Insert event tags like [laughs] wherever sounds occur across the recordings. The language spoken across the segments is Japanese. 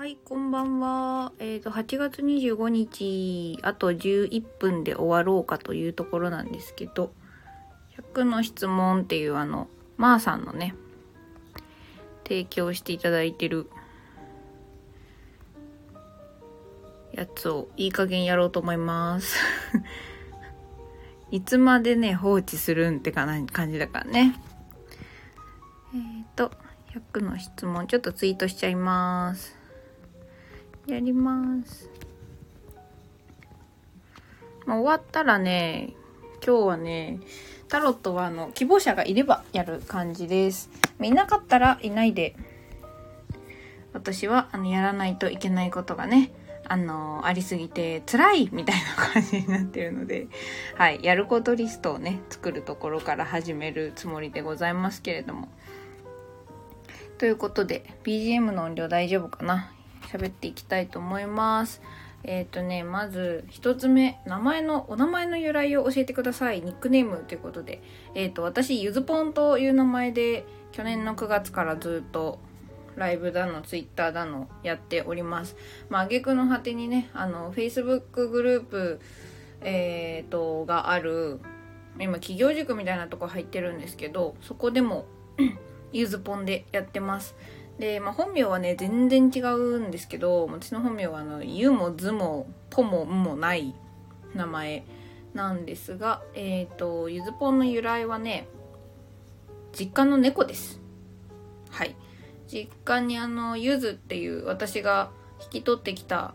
はい、こんばんは。えっ、と、8月25日、あと11分で終わろうかというところなんですけど、100の質問っていうあの、まーさんのね、提供していただいてるやつをいい加減やろうと思います。[laughs] いつまでね、放置するんってかな感じだからね。えっ、と、100の質問、ちょっとツイートしちゃいます。やります。まあ、終わったらね、今日はね、タロットはあの、希望者がいればやる感じです。いなかったらいないで、私はあの、やらないといけないことがね、あの、ありすぎて辛いみたいな感じになってるので、はい、やることリストをね、作るところから始めるつもりでございますけれども。ということで、BGM の音量大丈夫かな？喋っていきたいと思います。えっ、とね、まず一つ目、名前の、お名前の由来を教えてください。ニックネームということで。えっ、と、私、ゆずぽんという名前で、去年の9月からずっと、ライブだの、ツイッターだの、やっております。まあ、挙句の果てにね、あの、Facebook グループ、えっ、と、がある、今、企業塾みたいなとこ入ってるんですけど、そこでも、[clears throat] ゆずぽんでやってます。で、まあ、本名はね全然違うんですけど私の本名はあの「ゆ」も「ず」も「ぽ」も「ん」もない名前なんですがえっ、とゆずぽんの由来はね実家の猫です。はい。実家にあのゆずっていう私が引き取ってきた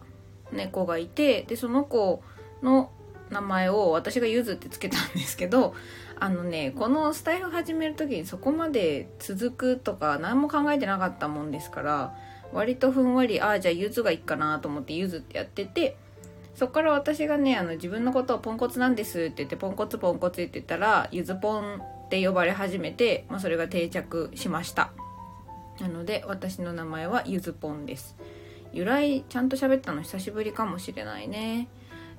猫がいてでその子の名前を私がゆずってつけたんですけどあのねこのスタイフ始める時にそこまで続くとか何も考えてなかったもんですから割とふんわりああじゃあゆずがいいかなと思ってゆずってやっててそっから私がねあの自分のことをポンコツなんですって言ってポンコツポンコツって言ったらゆずぽんって呼ばれ始めて、まあ、それが定着しました。なので私の名前はゆずぽんです。由来ちゃんと喋ったの久しぶりかもしれないね。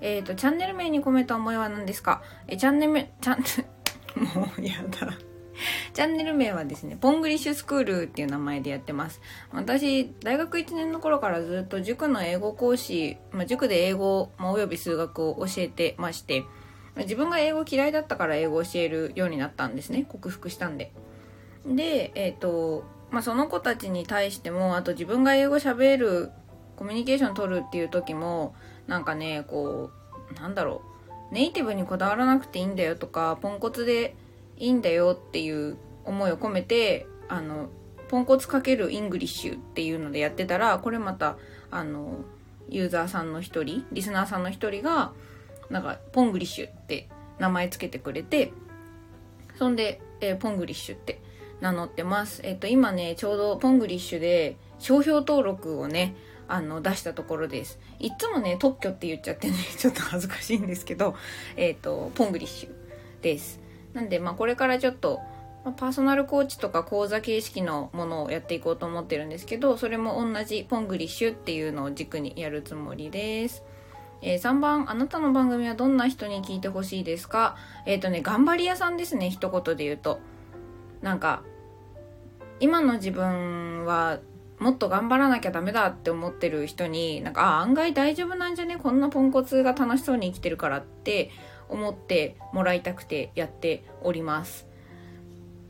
えっ、とチャンネル名に込めた思いは何ですか？えチャンネルチャンもうやだ。チャンネル名はですね、ポングリッシュスクールっていう名前でやってます。私、大学1年の頃からずっと塾の英語講師、まあ、塾で英語、まあ、および数学を教えてまして、ま自分が英語嫌いだったから英語を教えるようになったんですね。克服したんで。で、えっ、と、まあ、その子たちに対しても、あと自分が英語喋る、コミュニケーション取るっていう時も、なんかね、こう、なんだろう。ネイティブにこだわらなくていいんだよとかポンコツでいいんだよっていう思いを込めてあのポンコツかける English っていうのでやってたらこれまたあのユーザーさんの一人リスナーさんの一人がなんかポングリッシュって名前つけてくれてそんで、えーポングリッシュって名乗ってます。えっ、と今ねちょうどポングリッシュで商標登録をねあの出したところです。いっつもね特許って言っちゃってね [laughs] ちょっと恥ずかしいんですけどえっ、とポングリッシュです。なんでまあこれからちょっとまパーソナルコーチとか講座形式のものをやっていこうと思ってるんですけどそれも同じポングリッシュっていうのを軸にやるつもりです。えー3番、あなたの番組はどんな人に聞いてほしいですか？えっ、とね、頑張り屋さんですね、一言で言うと。なんか、今の自分はもっと頑張らなきゃダメだって思ってる人になんかあ案外大丈夫なんじゃね？こんなポンコツが楽しそうに生きてるからって思ってもらいたくてやっております。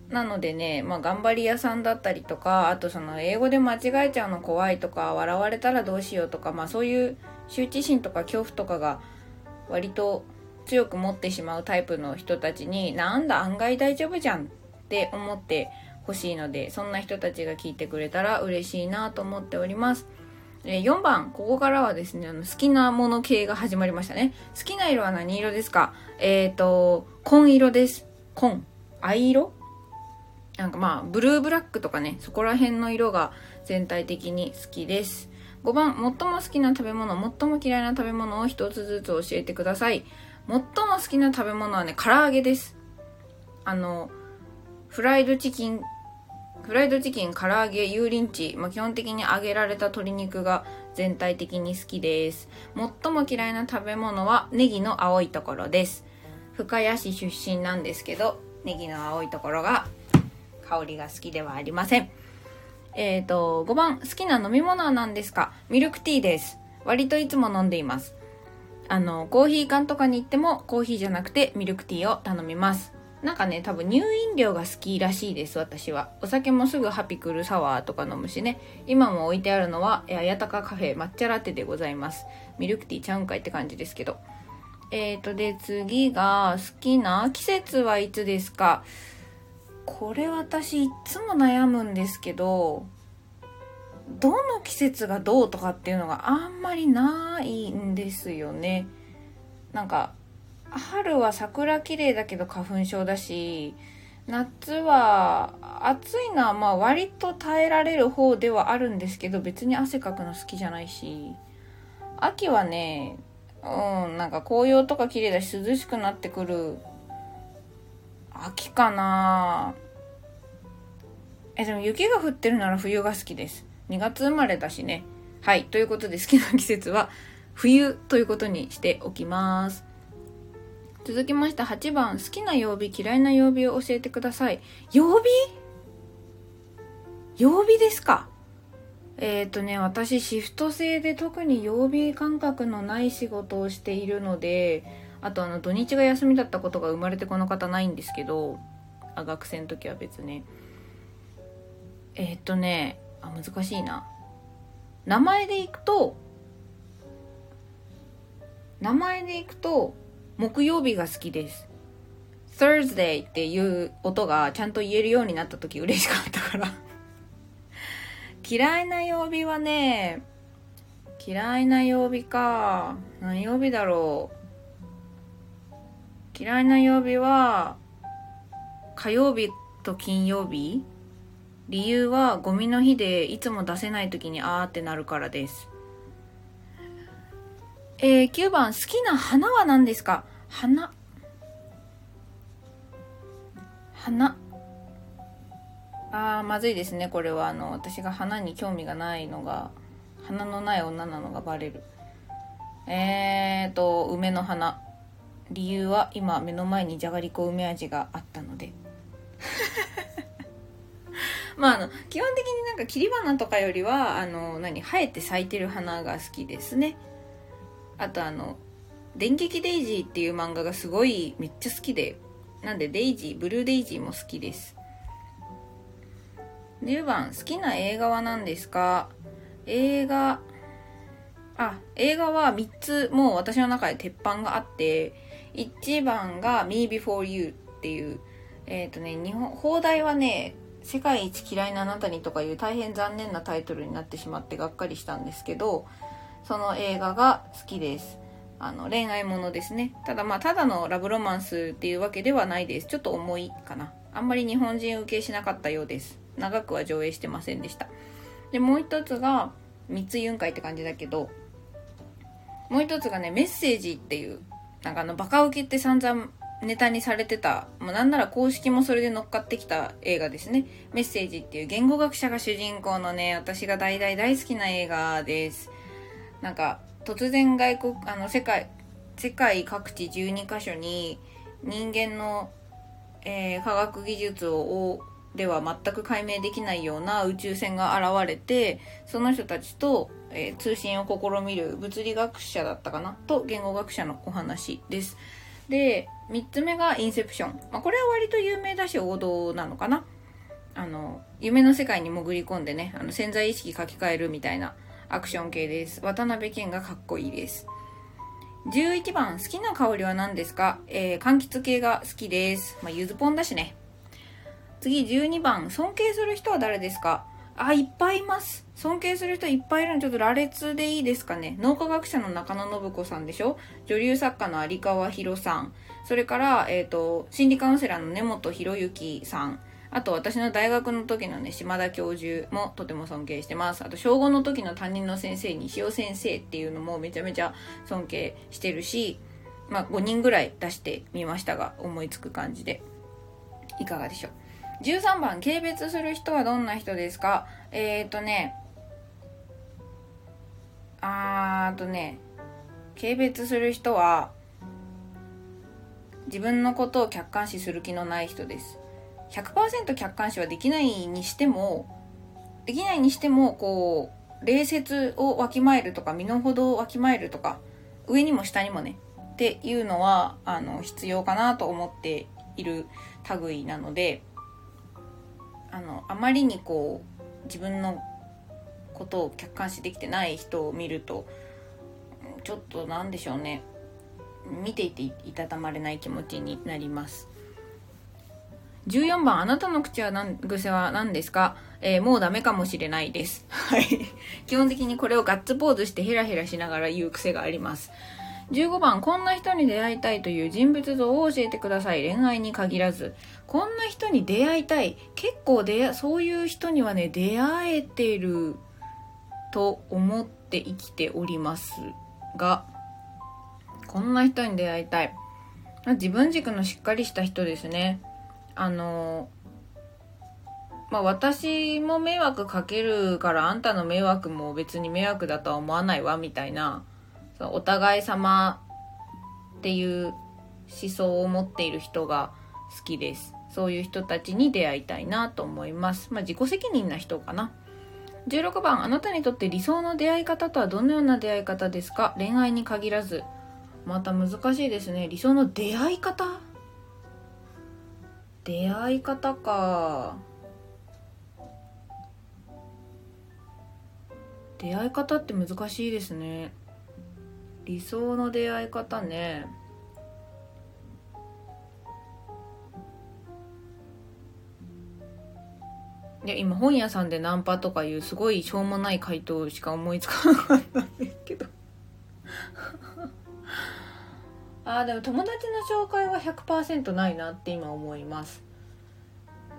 なのでね、まあ、頑張り屋さんだったりとかあとその英語で間違えちゃうの怖いとか笑われたらどうしようとか、まあ、そういう羞恥心とか恐怖とかが割と強く持ってしまうタイプの人たちになんだ案外大丈夫じゃんって思ってほしいのでそんな人たちが聞いてくれたら嬉しいなと思っております。え4番、ここからはですね、あの好きなもの系が始まりましたね。好きな色は何色ですか？えっ、と、紺色です。紺。藍色？なんかまあ、ブルーブラックとかね、そこら辺の色が全体的に好きです。5番、最も好きな食べ物、最も嫌いな食べ物を一つずつ教えてください。最も好きな食べ物はね、唐揚げです。あの、フライドチキン、フライドチキン、唐揚げ、油淋鶏、まあ、基本的に揚げられた鶏肉が全体的に好きです。最も嫌いな食べ物はネギの青いところです。深谷市出身なんですけど、ネギの青いところが香りが好きではありません。えっ、ー、と、5番、好きな飲み物は何ですか？ミルクティーです。割といつも飲んでいます。あの、コーヒー缶とかに行ってもコーヒーじゃなくてミルクティーを頼みます。なんかね、多分乳飲料が好きらしいです、私は。お酒もすぐハピクルサワーとか飲むしね。今も置いてあるのは、あやたかカフェ抹茶ラテでございます。ミルクティーちゃうんかいって感じですけど。えーと、で、次が、好きな季節はいつですか？これ私いつも悩むんですけど、どの季節がどうとかっていうのがあんまりないんですよね。なんか春は桜綺麗だけど花粉症だし夏は暑いのはまあ割と耐えられる方ではあるんですけど別に汗かくの好きじゃないし秋はねうんなんか紅葉とか綺麗だし涼しくなってくる秋かな。えでも雪が降ってるなら冬が好きです。2月生まれだしね。はいということで好きな季節は冬ということにしておきます。続きまして8番好きな曜日嫌いな曜日を教えてください。曜日？曜日ですか？えっ、ー、とね私シフト制で特に曜日感覚のない仕事をしているのであとあの土日が休みだったことが生まれてこの方ないんですけどあ学生の時は別ねえっ、ー、とねあ難しいな。名前でいくと名前でいくと木曜日が好きです。Thursday っていう音がちゃんと言えるようになった時嬉しかったから。嫌いな曜日はね嫌いな曜日か。何曜日だろう。嫌いな曜日は火曜日と金曜日。理由はゴミの日でいつも出せない時にあーってなるからです。えー、9番好きな花は何ですか？花。花。あーまずいですねこれは。あの私が花に興味がないのが花のない女なのがバレる。えーと梅の花。理由は今目の前にじゃがりこ梅味があったので。[laughs] まああの基本的になんか切り花とかよりはあの何生えて咲いてる花が好きですね。あとあの「電撃デイジー」っていう漫画がすごいめっちゃ好きでなんでデイジーブルーデイジーも好きです。10番好きな映画は何ですか？映画あ映画は3つもう私の中で鉄板があって1番が「Me Before You」っていうえっ、ー、とね日本放題はね「世界一嫌いなあなたに」とかいう大変残念なタイトルになってしまってがっかりしたんですけどその映画が好きです。あの恋愛ものですね。ただまあただのラブロマンスっていうわけではないです。ちょっと重いかな。あんまり日本人受けしなかったようです。長くは上映してませんでした。でもう一つが三つ雲海って感じだけどもう一つがねメッセージっていうなんかあのバカウケって散々ネタにされてたもうなんなら公式もそれで乗っかってきた映画ですね。メッセージっていう言語学者が主人公のね私が大大大好きな映画です。なんか突然外国あの世界世界各地12カ所に人間の、えー、科学技術をでは全く解明できないような宇宙船が現れてその人たちと、えー、通信を試みる物理学者だったかな？と言語学者のお話です。で3つ目がインセプション、まあ、これは割と有名だし王道なのかな？あの夢の世界に潜り込んでねあの潜在意識書き換えるみたいなアクション系です。渡辺謙がかっこいいです。11番、好きな香りは何ですか？えー、柑橘系が好きです。まあ、ゆずポンだしね。次、12番、尊敬する人は誰ですか？あ、いっぱいいます。尊敬する人いっぱいいるのちょっと羅列でいいですかね。脳科学者の中野信子さんでしょ？女流作家の有川博さん。それから、えっ、ー、と、心理カウンセラーの根本博之さん。あと私の大学の時のね、島田教授もとても尊敬してます。あと小5の時の担任の先生、西尾先生っていうのもめちゃめちゃ尊敬してるし、まあ5人ぐらい出してみましたが、思いつく感じで。いかがでしょう？13番、軽蔑する人はどんな人ですか？えっ、ー、とね、あーとね、軽蔑する人は、自分のことを客観視する気のない人です。100%客観視はできないにしてもできないにしてもこう礼節をわきまえるとか身の程をわきまえるとか上にも下にもねっていうのはあの必要かなと思っている類なのであのあまりにこう自分のことを客観視できてない人を見るとちょっと何でしょうね。見ていていたたまれない気持ちになります。14番あなたの口は何癖は何ですか、えー、もうダメかもしれないですはい基本的にこれをガッツポーズしてヘラヘラしながら言う癖があります15番、こんな人に出会いたいという人物像を教えてください。恋愛に限らず。こんな人に出会いたい。結構出そういう人にはね、出会えてると思って生きておりますが、こんな人に出会いたい。自分軸のしっかりした人ですね。あの、まあ私も迷惑かけるからあんたの迷惑も別に迷惑だとは思わないわみたいなそのお互い様っていう思想を持っている人が好きです。そういう人たちに出会いたいなと思います。まあ、自己責任な人かな。16番、あなたにとって理想の出会い方とはどのような出会い方ですか？恋愛に限らず。また難しいですね。理想の出会い方？出会い方か。出会い方って難しいですね。理想の出会い方ねいや今本屋さんでナンパとかいうすごいしょうもない回答しか思いつかなかったんですけどあでも友達の紹介は100%ないなって今思います。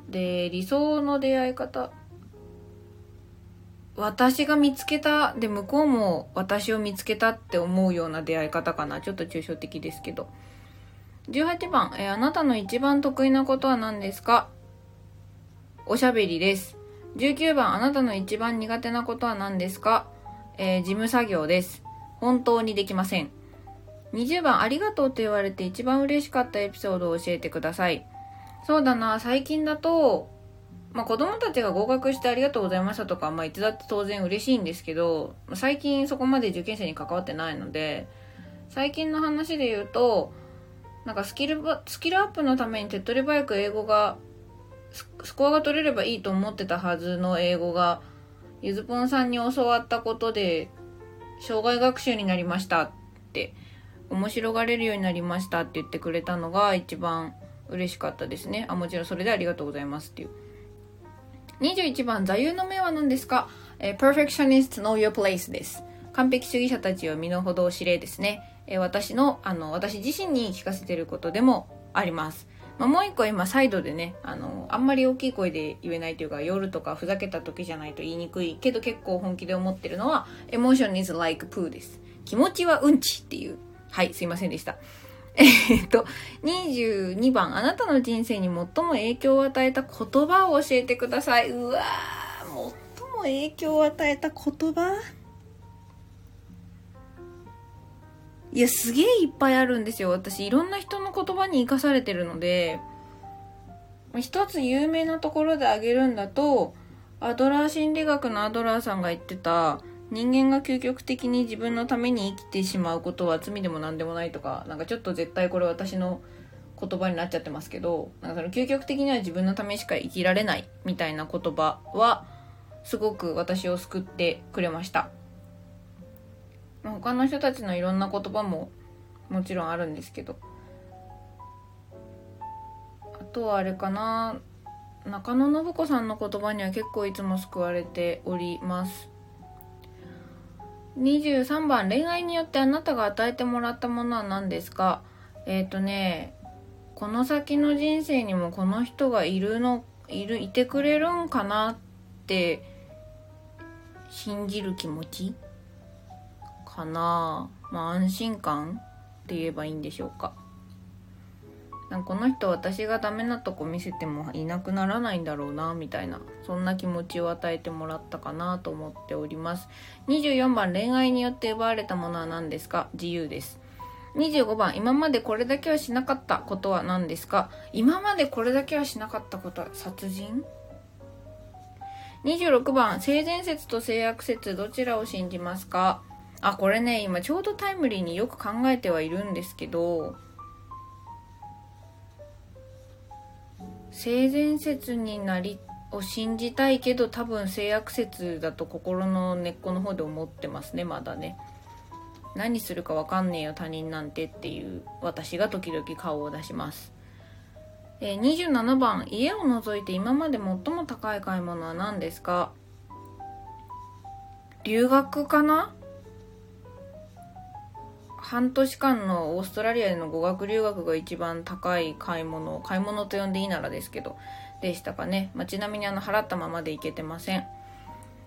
で理想の出会い方。私が見つけたで向こうも私を見つけたって思うような出会い方かな。ちょっと抽象的ですけど。18番、え、あなたの一番得意なことは何ですか？おしゃべりです。19番。あなたの一番苦手なことは何ですか、えー、事務作業です。本当にできません。20番ありがとうと言われて一番嬉しかったエピソードを教えてください。そうだな。最近だとまあ、子供たちが合格してありがとうございましたとか、まあ、いつだって当然嬉しいんですけど、最近そこまで受験生に関わってないので、最近の話で言うと、なんかスキル、スキルアップのために手っ取り早く英語が、スコアが取れればいいと思ってたはずの英語が、ゆずぽんさんに教わったことで、障害学習になりましたって、面白がれるようになりましたって言ってくれたのが一番嬉しかったですね。あ、もちろんそれでありがとうございますっていう。21番、座右の銘は何ですか、えー、?Perfectionists know your place です。完璧主義者たちを身の程を知れですね。え、私の、あの、私自身に聞かせてることでもあります。まあ、もう一個今サイドでね、あの、あんまり大きい声で言えないというか、夜とかふざけた時じゃないと言いにくいけど結構本気で思ってるのは、emotion is like poo です。気持ちはうんちっていう。はい、すいませんでした。[laughs] えっと、22番、あなたの人生に最も影響を与えた言葉を教えてください。うわー、最も影響を与えた言葉？いや、すげえいっぱいあるんですよ。私、いろんな人の言葉に生かされてるので、一つ有名なところで挙げるんだと、アドラー心理学のアドラーさんが言ってた、人間が究極的に自分のために生きてしまうことは罪でも何でもないとかなんかちょっと絶対これ私の言葉になっちゃってますけどなんかその究極的には自分のためしか生きられないみたいな言葉はすごく私を救ってくれました。他の人たちのいろんな言葉ももちろんあるんですけど。あとはあれかな。中野信子さんの言葉には結構いつも救われております。23番恋愛によってあなたが与えてもらったものは何ですか？えっ、ー、とねこの先の人生にもこの人がいるのいるいてくれるんかなって信じる気持ち？かな？まあ安心感って言えばいいんでしょうか。なんかこの人私がダメなとこ見せてもいなくならないんだろうなみたいなそんな気持ちを与えてもらったかなと思っております。24番恋愛によって奪われたものは何ですか？自由です。25番今までこれだけはしなかったことは何ですか？今までこれだけはしなかったことは殺人？26番、性善説と性悪説どちらを信じますか？あ、これね、今ちょうどタイムリーによく考えてはいるんですけど、性善説になりを信じたいけど多分性悪説だと心の根っこの方で思ってますねまだね。何するか分かんねえよ他人なんてっていう私が時々顔を出します。え、27番家を除いて今まで最も高い買い物は何ですか？留学かな？半年間のオーストラリアでの語学留学が一番高い買い物買い物と呼んでいいならですけどでしたかね、まあ、ちなみにあの払ったままでいけてません。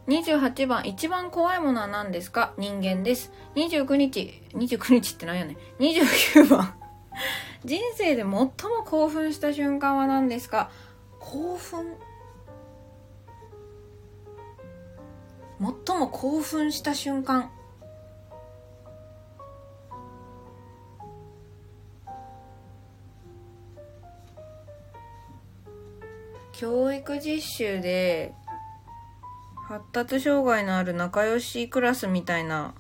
28番一番怖いものは何ですか？人間です。29日29日って何やねん。29番。人生で最も興奮した瞬間は何ですか？興奮？最も興奮した瞬間。教育実習で発達障害のある仲良しクラスみたいな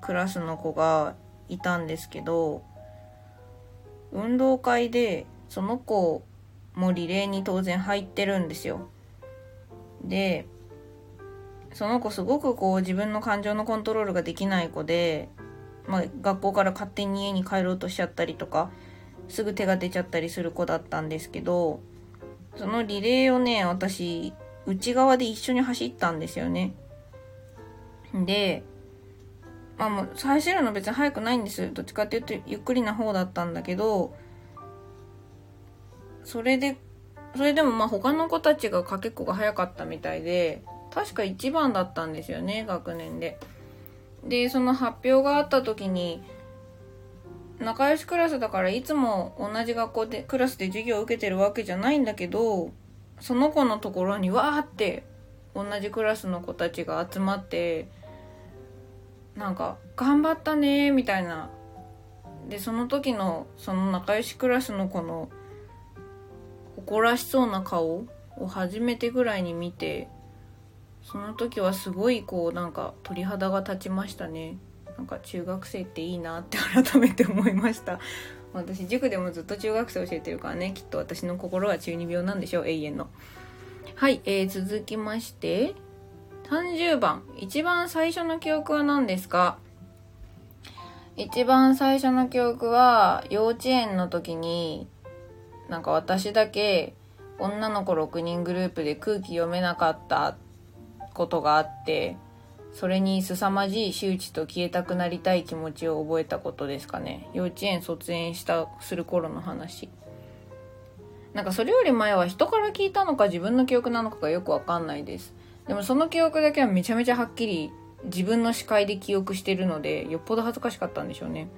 クラスの子がいたんですけど運動会でその子もリレーに当然入ってるんですよ。でその子すごくこう自分の感情のコントロールができない子で、まあ、学校から勝手に家に帰ろうとしちゃったりとかすぐ手が出ちゃったりする子だったんですけどそのリレーをね、私、内側で一緒に走ったんですよね。で、まあもう、走るの別に速くないんです。どっちかっていうと、ゆっくりな方だったんだけど、それで、それでもまあ他の子たちがかけっこが早かったみたいで、確か1番だったんですよね、学年で。で、その発表があった時に、仲良しクラスだからいつも同じ学校でクラスで授業を受けてるわけじゃないんだけどその子のところにわーって同じクラスの子たちが集まってなんか「頑張ったね」みたいなでその時のその仲良しクラスの子の誇らしそうな顔を初めてぐらいに見てその時はすごいこうなんか鳥肌が立ちましたね。なんか中学生っていいなって改めて思いました。私塾でもずっと中学生教えてるからねきっと私の心は中二病なんでしょう永遠の。はい、えー、続きまして30番。一番最初の記憶は何ですか？一番最初の記憶は幼稚園の時になんか私だけ女の子6人グループで空気読めなかったことがあってそれに凄まじい周知と消えたくなりたい気持ちを覚えたことですかね。幼稚園卒園したする頃の話。なんかそれより前は人から聞いたのか自分の記憶なのかがよくわかんないです。でもその記憶だけはめちゃめちゃはっきり自分の視界で記憶してるのでよっぽど恥ずかしかったんでしょうね。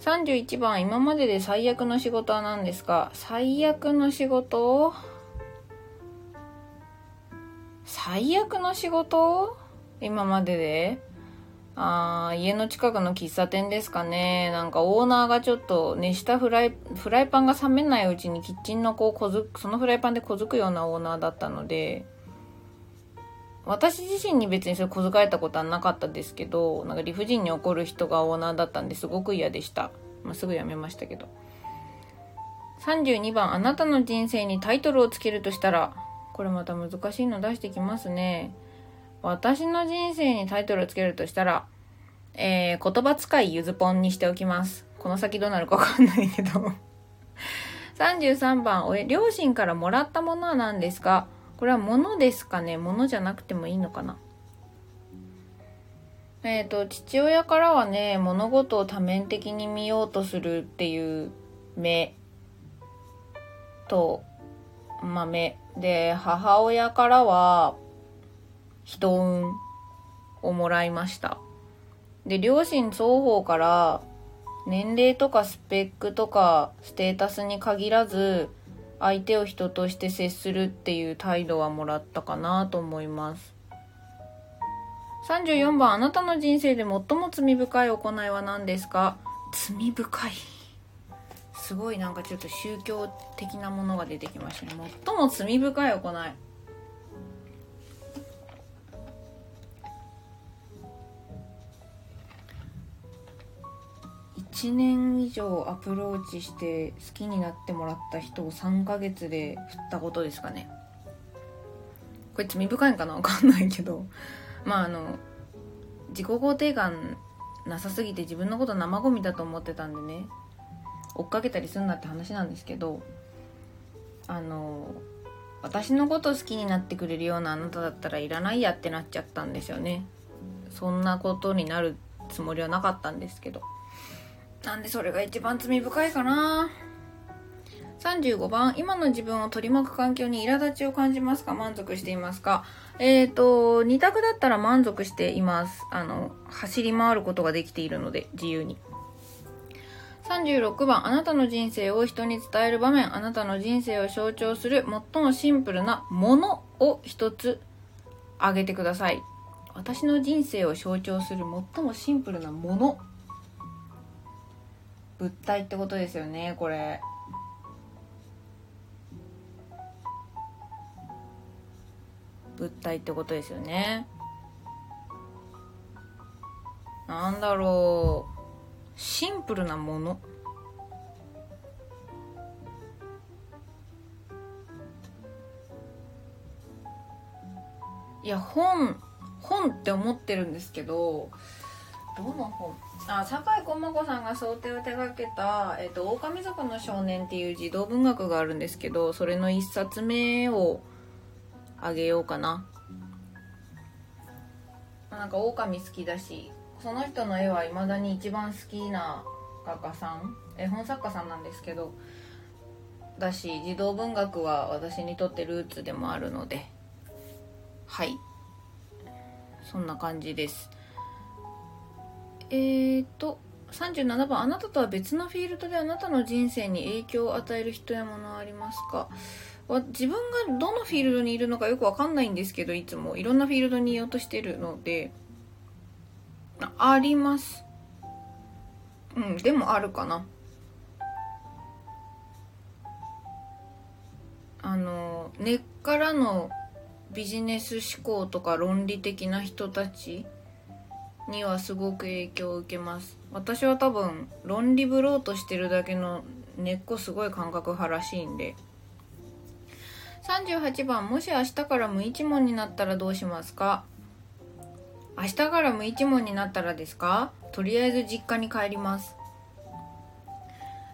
31番今までで最悪の仕事は何ですか？最悪の仕事？最悪の仕事？今までで？あー家の近くの喫茶店ですかね。なんかオーナーがちょっと熱したフライ、フライパンが冷めないうちにキッチンのこう小づそのフライパンで小づくようなオーナーだったので、私自身に別にそれ小遣えたことはなかったですけど、なんか理不尽に怒る人がオーナーだったんですごく嫌でした。まあ、すぐやめましたけど。32番、あなたの人生にタイトルをつけるとしたら、これまた難しいの出してきますね。私の人生にタイトルをつけるとしたら、えー、言葉遣いゆずぽんにしておきます。この先どうなるかわかんないけど。[laughs] 33番、両親からもらったものは何ですか？これは物ですかね？物じゃなくてもいいのかな？えっ、ー、と、父親からはね、物事を多面的に見ようとするっていう目。と、まあ、目。で、母親からは、人運をもらいました。で、両親双方から年齢とかスペックとかステータスに限らず相手を人として接するっていう態度はもらったかなと思います。34番、あなたの人生で最も罪深い行いは何ですか？罪深い。すごいなんかちょっと宗教的なものが出てきましたね。最も罪深い行い。1年以上アプローチして好きになってもらった人を3ヶ月で振ったことですかね。これ罪深いんかなわかんないけど。[laughs] まああの自己肯定感なさすぎて自分のこと生ゴミだと思ってたんでね。追っかけたりすんなって話なんですけど。あの私のこと好きになってくれるようなあなただったらいらないやってなっちゃったんですよね。そんなことになるつもりはなかったんですけど。なんでそれが一番罪深いかな。35番今の自分を取り巻く環境に苛立ちを感じますか？満足していますか？えっ、ー、と2択だったら満足しています。あの走り回ることができているので自由に。36番あなたの人生を人に伝える場面。あなたの人生を象徴する最もシンプルなものを一つ挙げてください。私の人生を象徴する最もシンプルなもの物体ってことですよねこれ。物体ってことですよね。なんだろう。シンプルなもの？いや本本って思ってるんですけどどの本？あ酒井駒子さんが想定を手掛けた「えーと、狼族の少年」っていう児童文学があるんですけどそれの一冊目をあげようかな。なんか狼好きだしその人の絵はいまだに一番好きな画家さん？絵本作家さんなんですけどだし児童文学は私にとってルーツでもあるので。はい。そんな感じです。えーと37番あなたとは別のフィールドであなたの人生に影響を与える人やものありますか？自分がどのフィールドにいるのかよくわかんないんですけどいつもいろんなフィールドにいようとしてるのであります。うんでもあるかな。あの根っからのビジネス思考とか論理的な人たちにはすごく影響を受けます。私は多分論理ブローとしてるだけの根っこすごい感覚派らしいんで。38番もし明日から無一文になったらどうしますか？明日から無一文になったらですか？とりあえず実家に帰ります。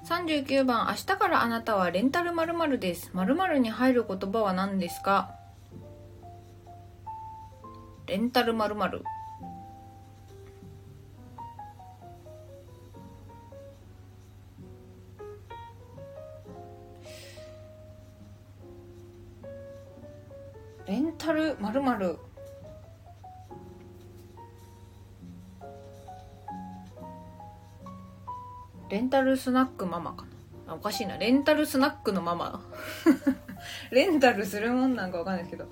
39番明日からあなたはレンタル〇〇です。〇〇に入る言葉は何ですか？レンタル〇〇。レンタル〇〇レンタルスナックママかな。あおかしいな。レンタルスナックのママ。[laughs] レンタルするもんなんかわかんないですけど。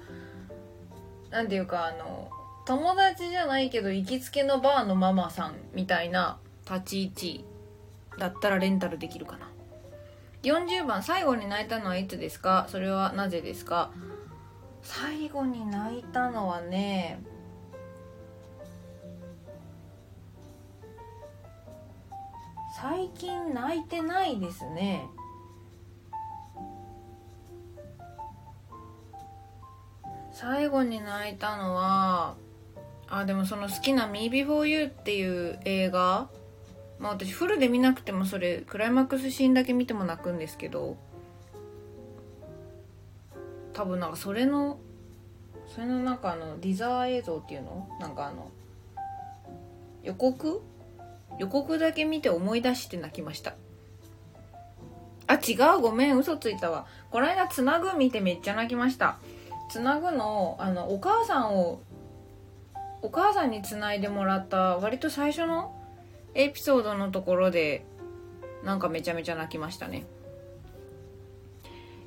なんていうかあの友達じゃないけど行きつけのバーのママさんみたいな立ち位置だったらレンタルできるかな。40番最後に泣いたのはいつですか？それはなぜですか？最後に泣いたのはね最近泣いてないですね。最後に泣いたのはあでもその好きな「Me Before You」っていう映画。まあ私フルで見なくてもそれクライマックスシーンだけ見ても泣くんですけど。多分なんかそれのそれのなんかあのディザー映像っていうの？なんかあの予告？予告だけ見て思い出して泣きました。あ違うごめん。嘘ついたわ。この間つなぐ見てめっちゃ泣きました。つなぐのあのお母さんをお母さんにつないでもらった割と最初のエピソードのところでなんかめちゃめちゃ泣きましたね。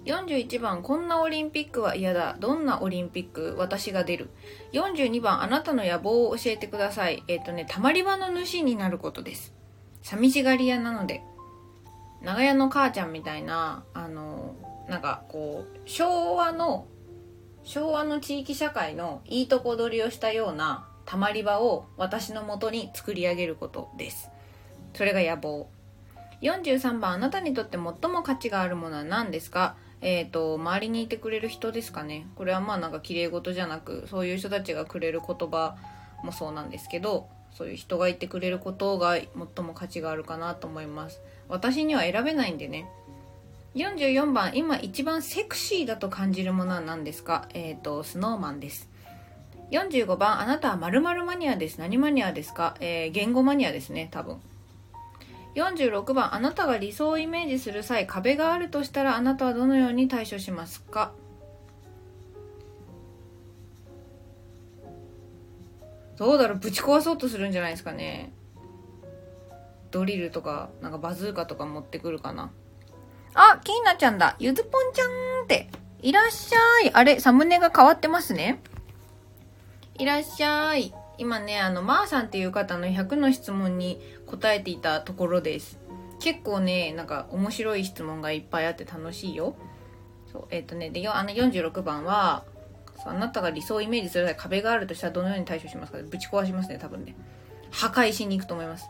41番こんなオリンピックは嫌だ。どんなオリンピック？私が出る。42番あなたの野望を教えてください。えっ、ー、とねたまり場の主になることです。寂しがり屋なので。長屋の母ちゃんみたいなあのなんかこう昭和の昭和の地域社会のいいとこ取りをしたようなたまり場を私のもとに作り上げることです。それが野望。43番、あなたにとって最も価値があるものは何ですか？えっ、ー、と、周りにいてくれる人ですかね。これはまあなんか綺麗事じゃなく、そういう人たちがくれる言葉もそうなんですけど、そういう人がいてくれることが最も価値があるかなと思います。私には選べないんでね。44番、今一番セクシーだと感じるものは何ですか？えっ、ー、と、スノーマンです。45番、あなたは〇〇マニアです。何マニアですか？えー、言語マニアですね、多分。46番、あなたが理想をイメージする際、壁があるとしたら、あなたはどのように対処しますか？どうだろう？ぶち壊そうとするんじゃないですかね。ドリルとか、なんかバズーカとか持ってくるかな。あ、キーナちゃんだ。ゆずぽんちゃんって。いらっしゃい。あれ、サムネが変わってますね。いらっしゃい。今ね、あの、まーさんっていう方の100の質問に答えていたところです。結構ね、なんか面白い質問がいっぱいあって楽しいよ。そう、えっ、ー、とね、で、あの46番は、あなたが理想をイメージする際壁があるとしたらどのように対処しますか？ぶち壊しますね、多分ね。破壊しに行くと思います。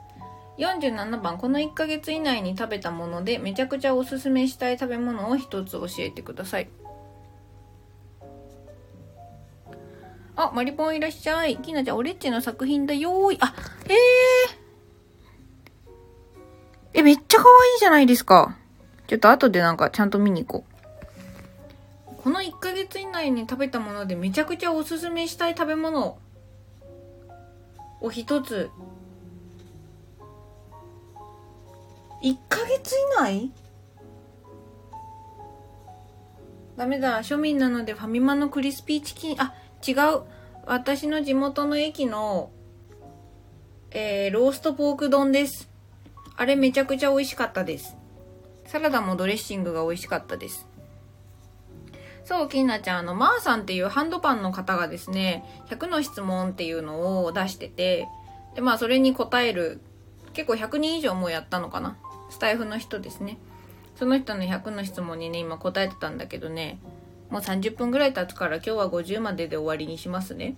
47番、この1ヶ月以内に食べたものでめちゃくちゃおすすめしたい食べ物を一つ教えてください。あ、マリポンいらっしゃい。きなちゃん、オレッチの作品だよーい。あ、えー。え、めっちゃ可愛いじゃないですか。ちょっと後でなんかちゃんと見に行こう。この1ヶ月以内に食べたものでめちゃくちゃおすすめしたい食べ物を一つ1ヶ月以内？ダメだ。庶民なのでファミマのクリスピーチキン、あ、違う。私の地元の駅の、えー、ローストポーク丼です。あれめちゃくちゃ美味しかったです。サラダもドレッシングが美味しかったです。そう、きんなちゃん、あの、まーさんっていうハンドパンの方がですね、100の質問っていうのを出してて、で、まあ、それに答える、結構100人以上もやったのかなスタイフの人ですね。その人の100の質問にね、今答えてたんだけどね、もう30分ぐらい経つから今日は50までで終わりにしますね。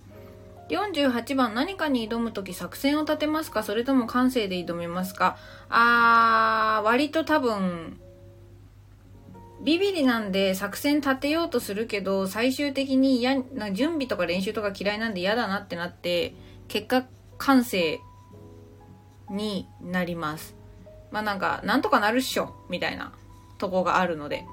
48番、何かに挑むとき作戦を立てますか？それとも感性で挑みますか？あー、割と多分、ビビりなんで作戦立てようとするけど、最終的に嫌な準備とか練習とか嫌いなんで嫌だなってなって、結果、感性になります。まあなんか、なんとかなるっしょ、みたいなとこがあるので。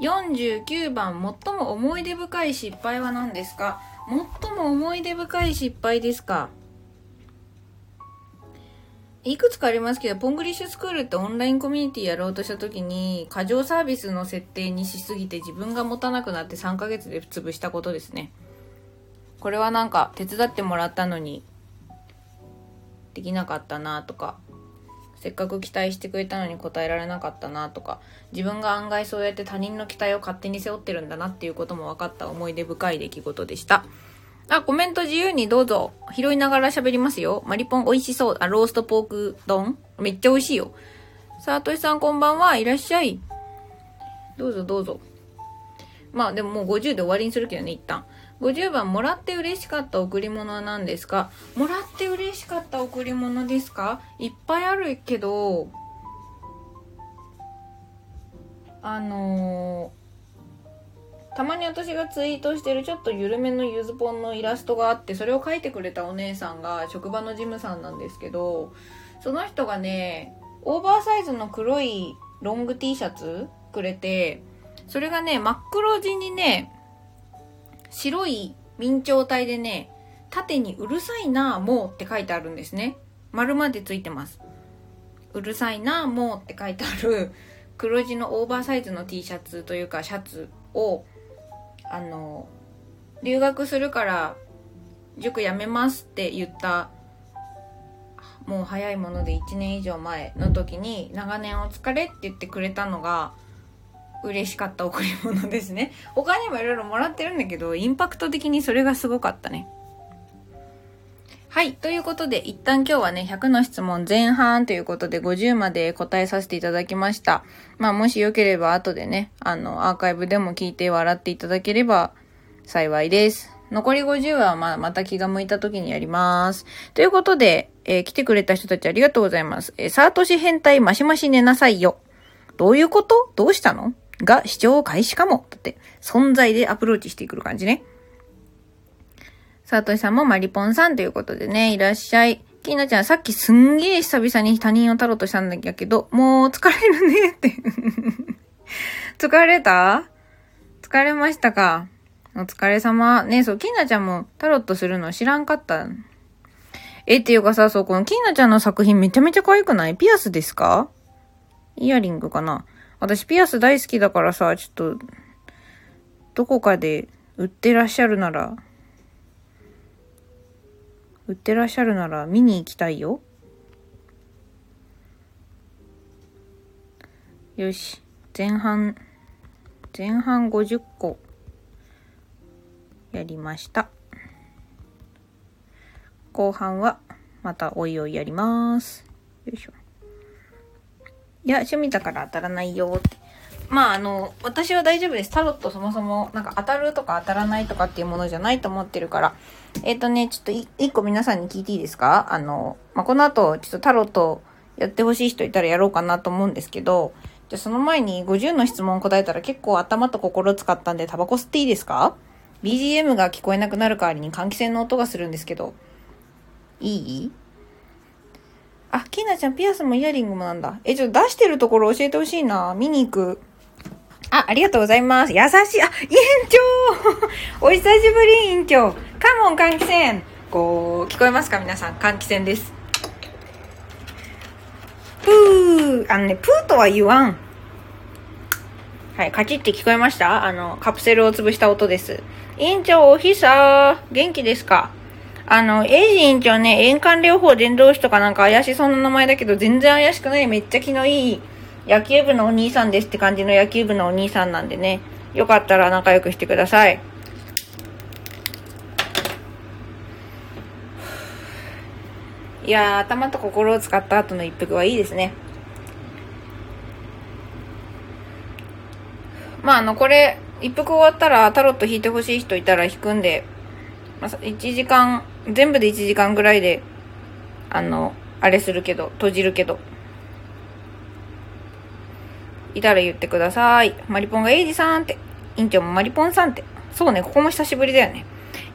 49番、最も思い出深い失敗は何ですか？最も思い出深い失敗ですか？いくつかありますけど、ポングリッシュスクールってオンラインコミュニティやろうとした時に、過剰サービスの設定にしすぎて自分が持たなくなって3ヶ月で潰したことですね。これはなんか手伝ってもらったのに、できなかったなとか、せっかく期待してくれたのに応えられなかったなとか自分が案外そうやって他人の期待を勝手に背負ってるんだなっていうことも分かった思い出深い出来事でしたあ、コメント自由にどうぞ。拾いながら喋りますよ。マリポン美味しそう。あ、ローストポーク丼めっちゃ美味しいよ。さあ、としさんこんばんは。いらっしゃい。どうぞどうぞ。まあでももう50で終わりにするけどね、一旦。50番、もらって嬉しかった贈り物は何ですか？もらって嬉しかった贈り物ですか？いっぱいあるけど、あのー、たまに私がツイートしてるちょっと緩めのゆずぽんのイラストがあって、それを描いてくれたお姉さんが職場のジムさんなんですけど、その人がね、オーバーサイズの黒いロング T シャツくれて、それがね、真っ黒地にね、白い明朝体でね、縦にうるさいなもうって書いてあるんですね。丸までついてます。うるさいなもうって書いてある黒地のオーバーサイズの T シャツというかシャツを、あの、留学するから塾辞めますって言ったもう早いもので1年以上前の時に長年お疲れって言ってくれたのが嬉しかった贈り物ですね。[laughs] 他にもいろいろもらってるんだけど、インパクト的にそれがすごかったね。はい。ということで、一旦今日はね、100の質問前半ということで50まで答えさせていただきました。まあ、もしよければ後でね、あの、アーカイブでも聞いて笑っていただければ幸いです。残り50はまあまた気が向いた時にやります。ということで、えー、来てくれた人たちありがとうございます。えー、サートシ変態マシマシ寝なさいよ。どういうこと？どうしたの？が視聴開始かも。だって、存在でアプローチしてくる感じね。サートシさんもマリポンさんということでね、いらっしゃい。キーナちゃん、さっきすんげえ久々に他人をタロットしたんだけど、もう疲れるねって [laughs] 疲れた？疲れましたか？お疲れ様。ねそう、キーナちゃんもタロットするの知らんかった。え、っていうかさ、そう、このキーナちゃんの作品めちゃめちゃ可愛くない？ピアスですか？イヤリングかな？私ピアス大好きだからさ、ちょっと、どこかで売ってらっしゃるなら、売ってらっしゃるなら見に行きたいよ。よし。前半、前半50個。やりました。後半はまたおいおいやります。よいしょ。いや、趣味だから当たらないよって。まあ、あの、私は大丈夫です。タロットそもそも、なんか当たるとか当たらないとかっていうものじゃないと思ってるから。えっ、ー、とね、ちょっと一個皆さんに聞いていいですか？あの、まあ、この後、ちょっとタロットやってほしい人いたらやろうかなと思うんですけど、じゃその前に50の質問答えたら結構頭と心使ったんでタバコ吸っていいですか？BGM が聞こえなくなる代わりに換気扇の音がするんですけど、いい？あ、キーナちゃんピアスもイヤリングもなんだ。え、ちょっと出してるところ教えてほしいな。見に行く。あ、ありがとうございます。優しい。あ、委員長 [laughs] お久しぶり、委員長。カモン、換気扇。こう、聞こえますか皆さん。換気扇です。プー。あのね、プーとは言わん。はい、カチって聞こえました？あの、カプセルを潰した音です。委員長、おひさ元気ですか？あの、エイジ委員長ね、円環療法伝道師とかなんか怪しそうな名前だけど、全然怪しくない。めっちゃ気のいい野球部のお兄さんですって感じの野球部のお兄さんなんでね。よかったら仲良くしてください。いやー、頭と心を使った後の一服はいいですね。まあ、あの、これ、一服終わったらタロット引いてほしい人いたら引くんで、まあ、1時間、全部で1時間ぐらいで、あの、あれするけど、閉じるけど。いたら言ってください。マリポンがエイジさんって。院長もマリポンさんって。そうね、ここも久しぶりだよね。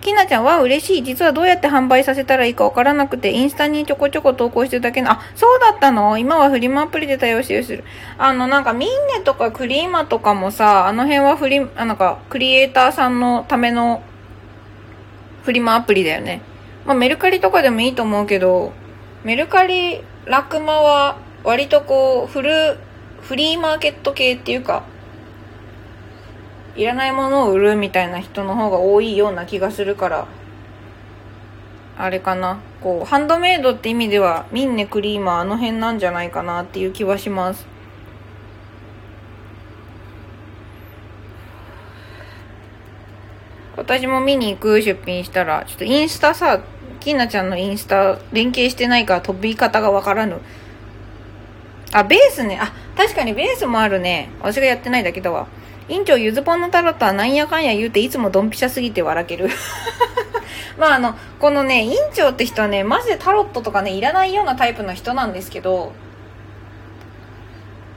きなちゃんは嬉しい。実はどうやって販売させたらいいかわからなくて、インスタにちょこちょこ投稿してるだけの、あ、そうだったの？今はフリマアプリで対応してるする。あの、なんかミンネとかクリーマとかもさ、あの辺はフリ、あなんか、クリエイターさんのためのフリマアプリだよね。まあ、メルカリとかでもいいと思うけど、メルカリ、ラクマは割とこう、フル、フリーマーケット系っていうか、いらないものを売るみたいな人の方が多いような気がするから、あれかな。こう、ハンドメイドって意味では、ミンネクリーマーあの辺なんじゃないかなっていう気はします。私も見に行く出品したら、ちょっとインスタさ、きなちゃんのインスタ連携してないから飛び方がわからぬ。あ、ベースね。あ、確かにベースもあるね。私がやってないだけだわ。院長ゆずぽんのタロットはなんやかんや言うていつもドンピシャすぎて笑ける [laughs] まああの、このね、院長って人はね、マジでタロットとかね、いらないようなタイプの人なんですけど、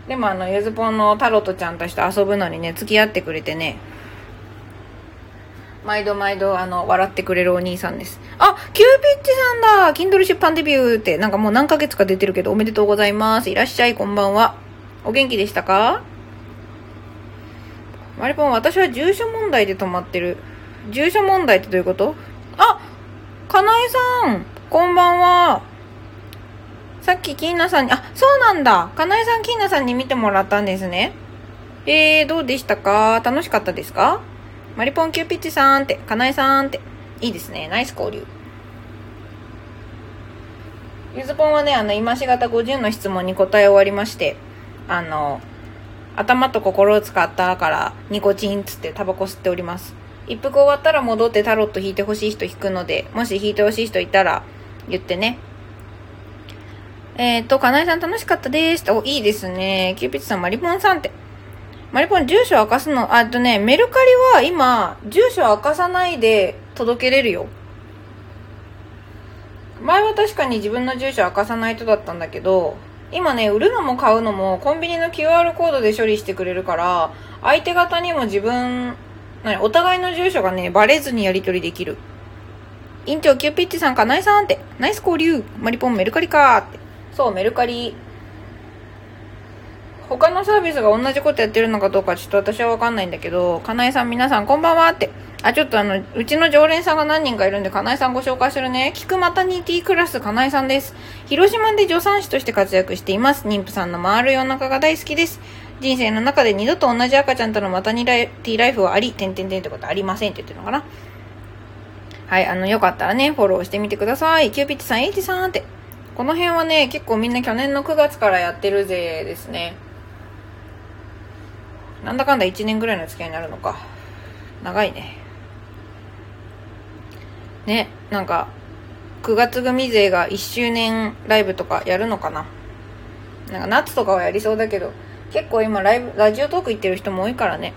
でもあの、ゆずぽんのタロットちゃんたちと遊ぶのにね、付き合ってくれてね、毎度毎度あの、笑ってくれるお兄さんです。あ、キューピッチさんだ !Kindle 出版デビューって、なんかもう何ヶ月か出てるけどおめでとうございます。いらっしゃい、こんばんは。お元気でしたか？マリポン、私は住所問題で止まってる。住所問題ってどういうこと？あかなえさんこんばんは。さっきキーナさんに、あ、そうなんだ。かなえさん、キーナさんに見てもらったんですね。えー、どうでしたか？楽しかったですか？マリポンキューピッチさんって、かなえさんって。いいですね。ナイス交流。ゆずぽんはね、あの、今しがた50の質問に答え終わりまして、あの、頭と心を使ったからニコチンつってタバコ吸っております。一服終わったら戻ってタロット引いてほしい人引くので、もし引いてほしい人いたら言ってね。えっ、ー、と、かなえさん楽しかったです。お、いいですね。キューピッチさん、マリポンさんって。マリポン、住所明かすの、あとね、メルカリは今、住所明かさないで届けれるよ。前は確かに自分の住所明かさないとだったんだけど、今ね、売るのも買うのもコンビニの QR コードで処理してくれるから、相手方にも自分、お互いの住所がね、バレずにやり取りできる。院長キューピッチさんかナイさんって、ナイス交流マリポンメルカリかって。そう、メルカリ。他のサービスが同じことやってるのかどうかちょっと私はわかんないんだけど、かなえさん皆さんこんばんはって。あ、ちょっとあの、うちの常連さんが何人かいるんで、かなえさんご紹介するね。菊マタニティクラスかなえさんです。広島で助産師として活躍しています。妊婦さんの回る世の中が大好きです。人生の中で二度と同じ赤ちゃんとのマタニティライフはあり、てんてんてんってことありませんって言ってるのかな。はい、あの、よかったらね、フォローしてみてください。キューピッチさん、エイジさんって。この辺はね、結構みんな去年の9月からやってるぜですね。なんだかんだ1年ぐらいの付き合いになるのか。長いね。ね、なんか、9月組勢が1周年ライブとかやるのかな。なんか夏とかはやりそうだけど、結構今ライブ、ラジオトーク行ってる人も多いからね。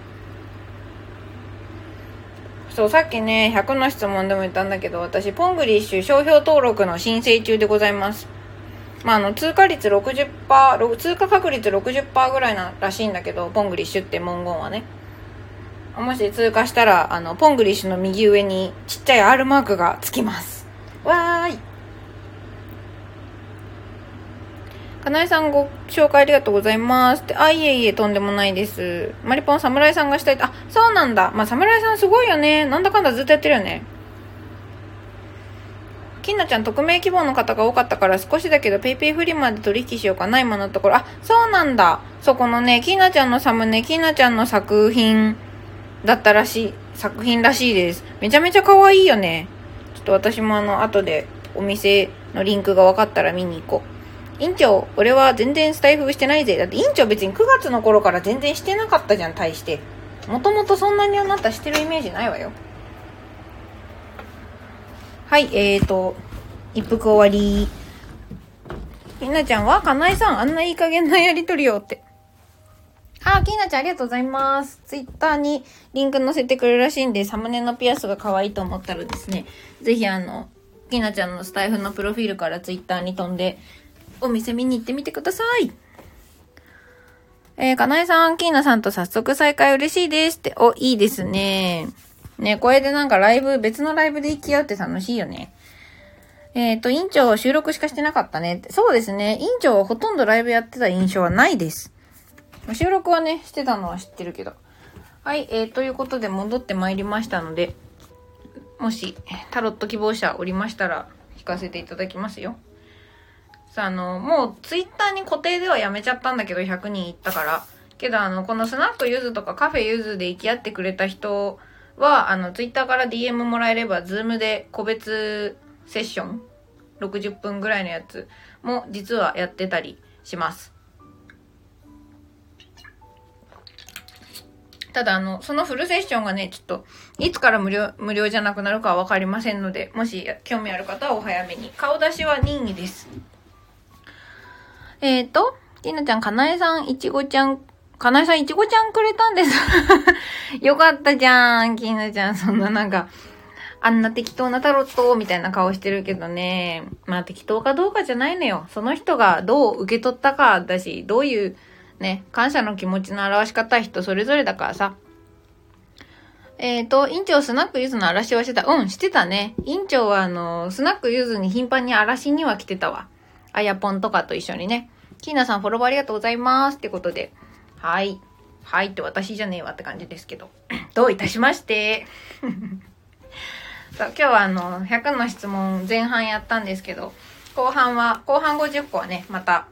そう、さっきね、100の質問でも言ったんだけど、私、ポングリッシュ商標登録の申請中でございます。まあ、あの、通過率60%、通過確率60%ぐらいならしいんだけど、ポングリッシュって文言はね。もし通過したら、あの、ポングリッシュの右上にちっちゃい R マークがつきます。わーい。かなえさんご紹介ありがとうございますって。あ、いえいえ、とんでもないです。マリポン侍さんがしたいあ、そうなんだ。まあ、侍さんすごいよね。なんだかんだずっとやってるよね。きなちゃん、匿名希望の方が多かったから少しだけど PayPay フリマで取引しようかな、今のところ。あ、そうなんだ。そこのね、きなちゃんのサムネ、きなちゃんの作品だったらしい、作品らしいです。めちゃめちゃ可愛いよね。ちょっと私もあの、後でお店のリンクが分かったら見に行こう。院長、俺は全然スタイフしてないぜ。だって院長別に9月の頃から全然してなかったじゃん、対して。もともとそんなにあなたしてるイメージないわよ。はい、えーと、一服終わり。ひなちゃんは、かなえさん、あんないい加減なやりとりよって。あ、きなちゃんありがとうございます。ツイッターにリンク載せてくれるらしいんで、サムネのピアスが可愛いと思ったらですね、ぜひあの、きなちゃんのスタイフのプロフィールからツイッターに飛んで、お店見に行ってみてください。えー、かなえさん、きーなさんと早速再会嬉しいですって。お、いいですね。ね、これでなんかライブ、別のライブで行き合うって楽しいよね。えっ、ー、と、委員長収録しかしてなかったね。そうですね。委員長はほとんどライブやってた印象はないです。収録はね、してたのは知ってるけど。はい、えー、ということで戻ってまいりましたので、もしタロット希望者おりましたら、聞かせていただきますよ。さあ、あの、もうツイッターに固定ではやめちゃったんだけど、100人いったから。けど、あの、このスナックゆずとかカフェゆずで行き合ってくれた人は、あの、ツイッターから DM もらえれば、ズームで個別セッション、60分ぐらいのやつも実はやってたりします。ただ、あの、そのフルセッションがね、ちょっと、いつから無料、無料じゃなくなるかはわかりませんので、もし興味ある方はお早めに。顔出しは任意です。えっ、ー、と、ティナちゃん、かなえさん、いちごちゃん、かなえさん、いちごちゃんくれたんです。[laughs] よかったじゃん、きなちゃん。そんななんか、あんな適当なタロットみたいな顔してるけどね。まあ適当かどうかじゃないのよ。その人がどう受け取ったかだし、どういうね、感謝の気持ちの表し方は人それぞれだからさ。えっ、ー、と、院長スナックゆずの嵐はしてた。うん、してたね。院長はあの、スナックゆずに頻繁に嵐には来てたわ。あやぽんとかと一緒にね。キーナさんフォローありがとうございます。ってことで。はい。はいって私じゃねえわって感じですけど。[clears throat] どういたしまして。[laughs] 今日はあの、100の質問前半やったんですけど、後半は、後半50個はね、また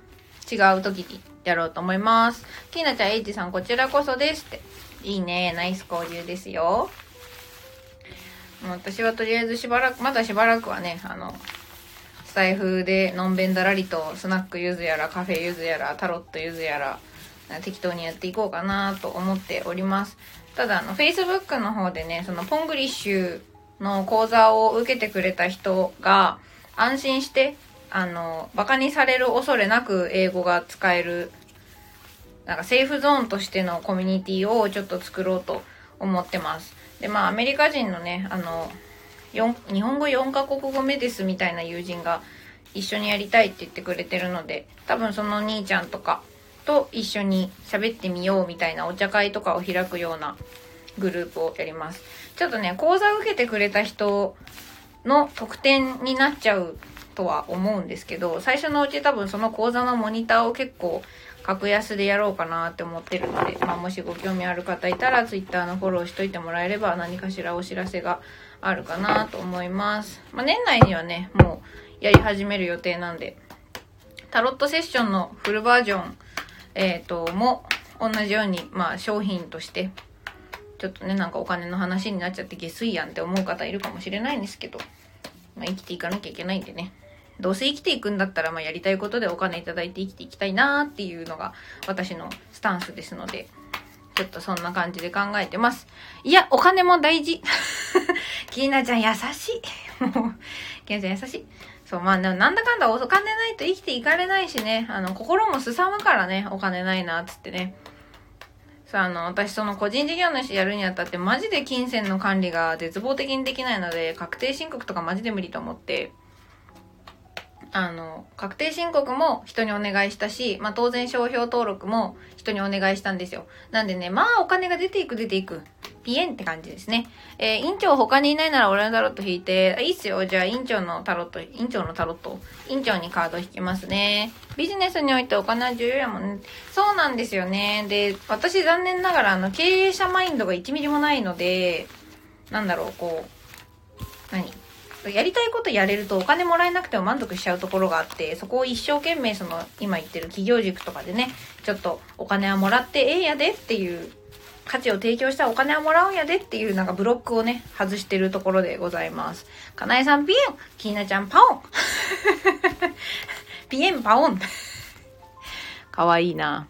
違う時にやろうと思います。きなちゃん、エイジさん、こちらこそですって。いいね。ナイス交流ですよ。もう私はとりあえずしばらく、まだしばらくはね、あの、スタイフでのんべんだらりとスナックゆずやらカフェゆずやらタロットゆずやら適当にやっていこうかなと思っております。ただ、あの、Facebook の方でね、そのポングリッシュの講座を受けてくれた人が安心して、あの、バカにされる恐れなく英語が使える、なんかセーフゾーンとしてのコミュニティをちょっと作ろうと思ってます。で、まあ、アメリカ人のね、あの、日本語4カ国語目ですみたいな友人が一緒にやりたいって言ってくれてるので多分その兄ちゃんとかと一緒に喋ってみようみたいなお茶会とかを開くようなグループをやります。ちょっとね、講座を受けてくれた人の特典になっちゃうとは思うんですけど、最初のうち多分その講座のモニターを結構格安でやろうかなって思ってるので、まあ、もしご興味ある方いたら Twitter のフォローしといてもらえれば何かしらお知らせがあるかなと思います。まあ、年内にはね、もうやり始める予定なんで、タロットセッションのフルバージョン、えっ、ー、と、も同じように、まあ商品としてちょっとね、なんかお金の話になっちゃって下水やんって思う方いるかもしれないんですけど、まあ、生きていかなきゃいけないんでね。どうせ生きていくんだったら、まあ、やりたいことでお金いただいて生きていきたいなーっていうのが私のスタンスですので、ちょっとそんな感じで考えてます。いや、お金も大事。[laughs] キーナちゃん優しい。[laughs] もう、キーナちゃん優しい。そう、まあ、でもなんだかんだお金ないと生きていかれないしね、あの、心もすさむからね、お金ないな、つってね。そう、あの、私その個人事業主やるにあたってマジで金銭の管理が絶望的にできないので、確定申告とかマジで無理と思って、あの、確定申告も人にお願いしたし、まあ当然商標登録も人にお願いしたんですよ。なんでね、まあお金が出ていく出ていく。ピエンって感じですね。えー、院長他にいないなら俺のタロット引いて、いいっすよ。じゃあ院長のタロット、院長のタロット、院長にカード引きますね。ビジネスにおいてお金は重要やもんね。そうなんですよね。で、私残念ながらあの経営者マインドが1ミリもないので、なんだろう、こう、何？やりたいことやれるとお金もらえなくても満足しちゃうところがあって、そこを一生懸命その今言ってる企業塾とかでね、ちょっとお金はもらってええやでっていう価値を提供したらお金はもらうんやでっていうなんかブロックをね、外してるところでございます。かなえさんピエンきーなちゃんパオン [laughs] ピエンパオンかわいいな。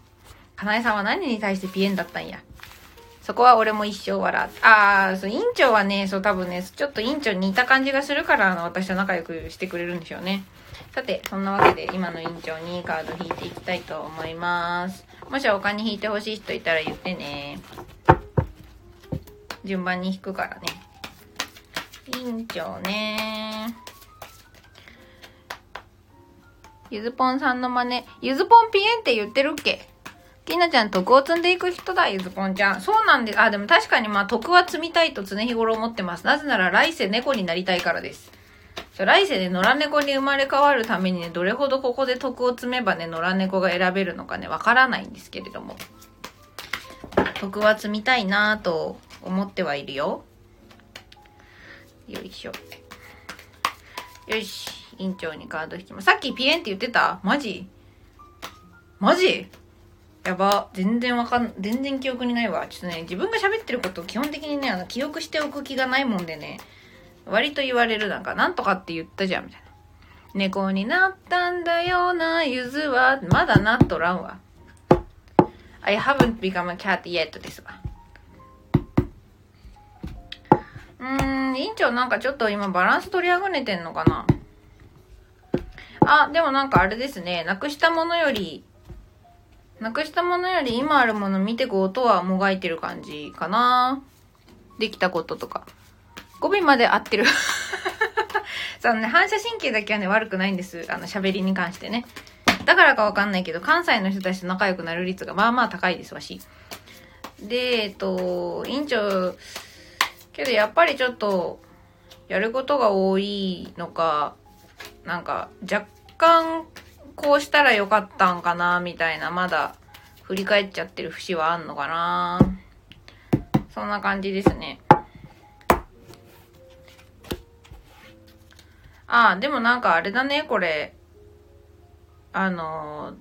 かなえさんは何に対してピエンだったんや？そこは俺も一生笑って。ああ、そう、委員長はね、そう多分ね、ちょっと委員長に似た感じがするから、あの、私と仲良くしてくれるんでしょうね。さて、そんなわけで、今の委員長にカード引いていきたいと思います。もし他に引いてほしい人いたら言ってね。順番に引くからね。委員長ねゆずぽんさんの真似。ゆずぽんピエンって言ってるっけ？きなちゃん、徳を積んでいく人だ、ゆずぽんちゃん。そうなんで。あ、でも確かにまあ、徳は積みたいと常日頃思ってます。なぜなら来世猫になりたいからです。来世で野良猫に生まれ変わるためにね、どれほどここで徳を積めばね、野良猫が選べるのかね、わからないんですけれども。徳は積みたいなぁと思ってはいるよ。よいしょ。よし。委員長にカード引きます。さっきピエンって言ってた？マジ？マジ？やば。全然わかん、全然記憶にないわ。ちょっとね、自分が喋ってることを基本的にね、あの、記憶しておく気がないもんでね、割と言われるなんか、なんとかって言ったじゃん、みたいな。猫になったんだよな、ゆずは、まだなっとらんわ。I haven't become a cat yet ですわ。うーん、委員長なんかちょっと今バランス取りあぐねてんのかなあ、でもなんかあれですね、なくしたものよりなくしたものより今あるもの見てこうとはもがいてる感じかな。できたこととか。語尾まで合ってるそのね、反射神経だけはね、悪くないんです。あの、喋りに関してね。だからかわかんないけど、関西の人たちと仲良くなる率がまあまあ高いですわし。で、えっと、委員長、けどやっぱりちょっと、やることが多いのか、なんか、若干、こうしたらよかったんかな、みたいな、まだ振り返っちゃってる節はあんのかな。そんな感じですね。ああ、でもなんかあれだね、これ。あの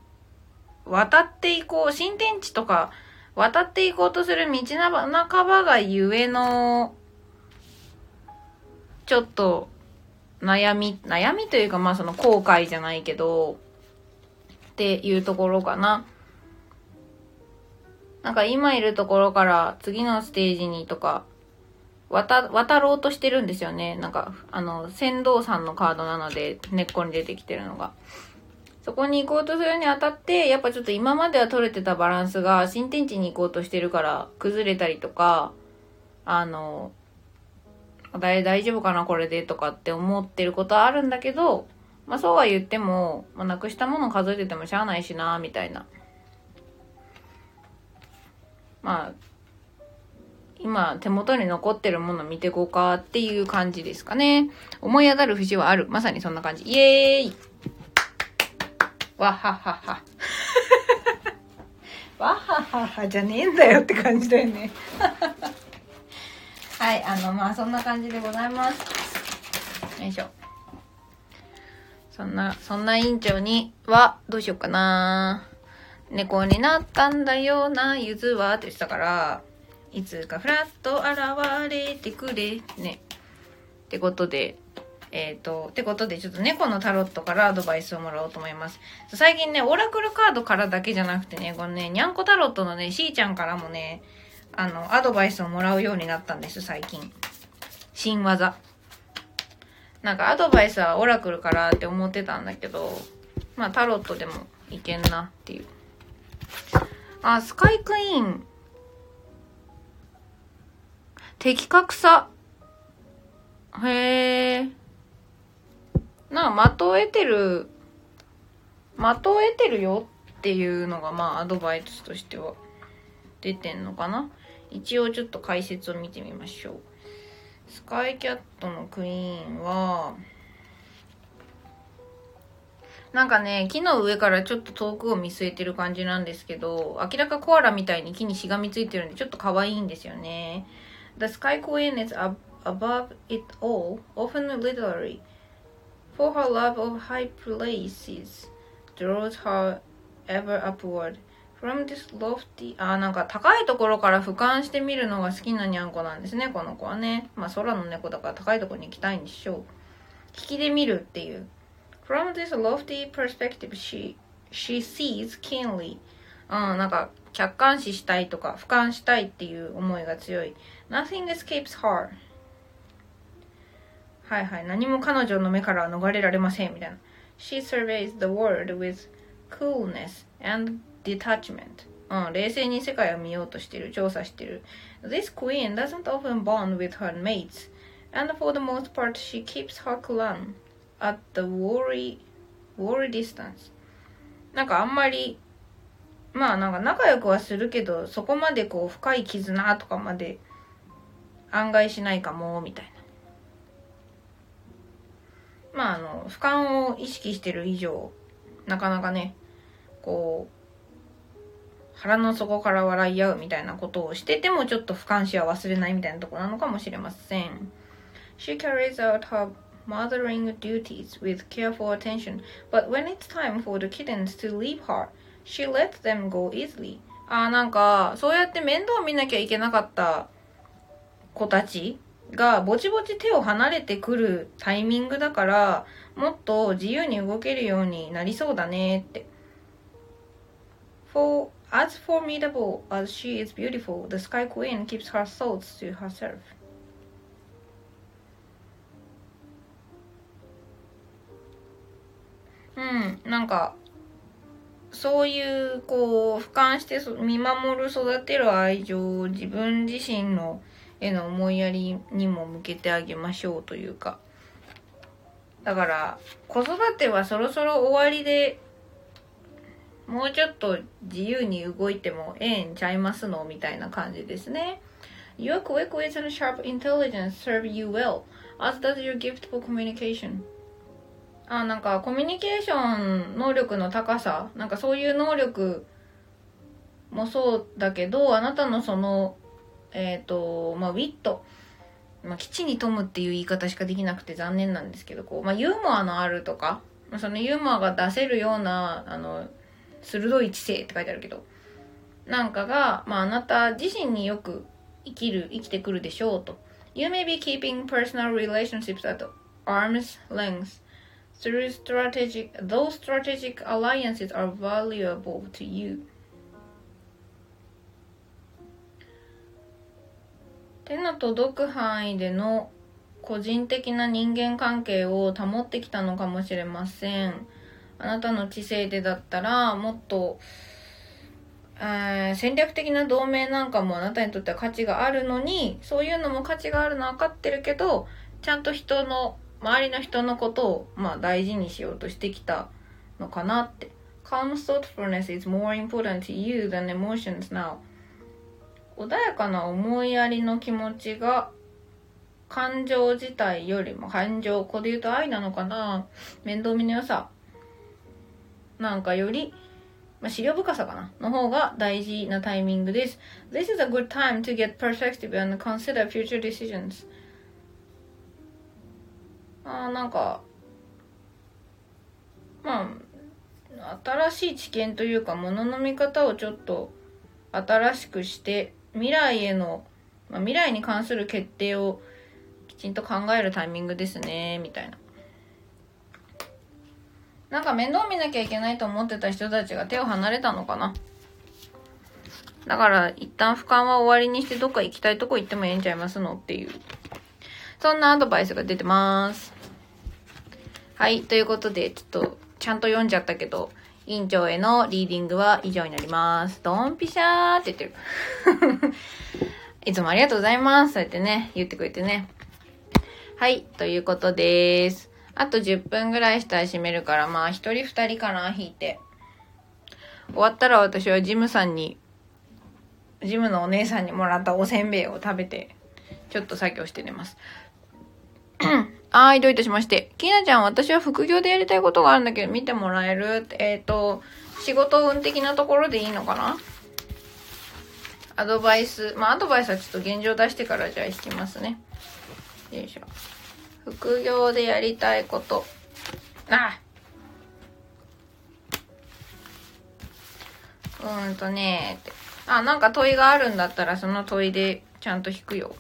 渡っていこう、新天地とか、渡っていこうとする道半ばがゆえの、ちょっと、悩み、悩みというかまあその後悔じゃないけど、っていうところかな。なんか今いるところから次のステージにとか、渡、渡ろうとしてるんですよね。なんか、あの、船頭さんのカードなので、根っこに出てきてるのが。そこに行こうとするにあたって、やっぱちょっと今までは取れてたバランスが新天地に行こうとしてるから崩れたりとか、あの、大大丈夫かなこれでとかって思ってることはあるんだけど、まあそうは言っても、まあ、なくしたもの数えててもしゃあないしな、みたいな。まあ、今手元に残ってるもの見てこうかっていう感じですかね。思い当たる節はある。まさにそんな感じ。イエーイわははは。[laughs] わはははじゃねえんだよって感じだよね。[laughs] はい、あの、まあそんな感じでございます。よいしょ。そんな、そんな委員長には、どうしようかな。猫になったんだよな、ゆずはって言ってたから、いつかふらっと現れてくれ、ね。ってことで、えっ、ー、と、ってことで、ちょっと猫のタロットからアドバイスをもらおうと思います。最近ね、オラクルカードからだけじゃなくてね、このね、にゃんこタロットのね、しーちゃんからもね、あの、アドバイスをもらうようになったんです、最近。新技。なんかアドバイスはオラクルからって思ってたんだけど、まあタロットでもいけんなっていう。あ、スカイクイーン。的確さ。へえ。なあ、的を得てる、的を得てるよっていうのが、まあ、アドバイスとしては出てんのかな。一応ちょっと解説を見てみましょう。スカイキャットのクイーンは、なんかね、木の上からちょっと遠くを見据えてる感じなんですけど、明らかコアラみたいに木にしがみついてるんで、ちょっと可愛いんですよね。The sky queen is ab above it all, often literally. For her love of high places draws her ever upward. From this lofty あ、なんか高いところから俯瞰してみるのが好きなにゃんこなんですね、この子はね。まあ空の猫だから高いところに行きたいんでしょう。引きで見るっていう。From this lofty perspective, she, she sees keenly. うん、なんか、客観視したいとか、俯瞰したいっていう思いが強い。Nothing escapes her. はいはい。何も彼女の目からは逃れられません。みたいな。She surveys the world with coolness and detachment. うん、冷静に世界を見ようとしてる。調査してる。This queen doesn't often bond with her mates. And for the most part, she keeps her clan. at the worry, worry distance なんかあんまりまあなんか仲良くはするけどそこまでこう深い絆とかまで案外しないかもみたいなまああの俯瞰を意識してる以上なかなかねこう腹の底から笑い合うみたいなことをしててもちょっと俯瞰視は忘れないみたいなとこなのかもしれません。She carries out her mothering duties with careful attention, but when it's time for the kittens to leave her, she lets them go easily. ああ、なんか、そうやって面倒見なきゃいけなかった子たちがぼちぼち手を離れてくるタイミングだから、もっと自由に動けるようになりそうだねって。For as formidable as she is beautiful, the Sky Queen keeps her thoughts to herself. うん、なんか、そういう、こう、俯瞰して見守る、育てる愛情を自分自身のへの思いやりにも向けてあげましょうというか。だから、子育てはそろそろ終わりで、もうちょっと自由に動いてもええんちゃいますのみたいな感じですね。Your quick wits and sharp intelligence serve you well, as does your gift for communication. あなんかコミュニケーション能力の高さなんかそういう能力もそうだけどあなたのそのえっ、ー、とまあウィットまあ、基地に富むっていう言い方しかできなくて残念なんですけどこう、まあ、ユーモアのあるとか、そのユーモアが出せるようなあの鋭い知性って書いてあるけどなんかが、まあ、あなた自身によく生きる生きてくるでしょうと You may be keeping personal relationships at arm's length Through strategic, those strategic alliances are valuable to you. 手の届く範囲での個人的な人間関係を保ってきたのかもしれません。あなたの知性でだったらもっとえー戦略的な同盟なんかもあなたにとっては価値があるのに、そういうのも価値があるのは分かってるけど、ちゃんと人の、周りの人のことを、まあ大事にしようとしてきたのかなって。Calm thoughtfulness is more important to you than emotions now. 穏やかな思いやりの気持ちが感情自体よりも感情、ここで言うと愛なのかな面倒見の良さなんかより、まあ、資料深さかな？の方が大事なタイミングです。This is a good time to get perspective and consider future decisions. あーなんか、まあ、新しい知見というか、ものの見方をちょっと新しくして、未来への、まあ、未来に関する決定をきちんと考えるタイミングですね、みたいな。なんか面倒見なきゃいけないと思ってた人たちが手を離れたのかな？だから一旦俯瞰は終わりにしてどっか行きたいとこ行ってもええんちゃいますの？っていう。そんなアドバイスが出てます。はい。ということで、ちょっとちゃんと読んじゃったけど、委員長へのリーディングは以上になります。ドンピシャーって言ってる。[laughs] いつもありがとうございます。そうやってね、言ってくれてね。はい。ということです。あと10分ぐらいしたら閉めるから、まあ、一人二人かな、引いて。終わったら私はジムさんに、ジムのお姉さんにもらったおせんべいを食べて、ちょっと作業して寝ます。[clears throat] はーい、どういたしまして。きなちゃん、私は副業でやりたいことがあるんだけど、見てもらえる？えっ、と、仕事運的なところでいいのかな？アドバイス。まあ、アドバイスはちょっと現状出してからじゃあ引きますね。よいしょ。副業でやりたいこと。あうんとねって。あ、なんか問いがあるんだったらその問いでちゃんと引くよ。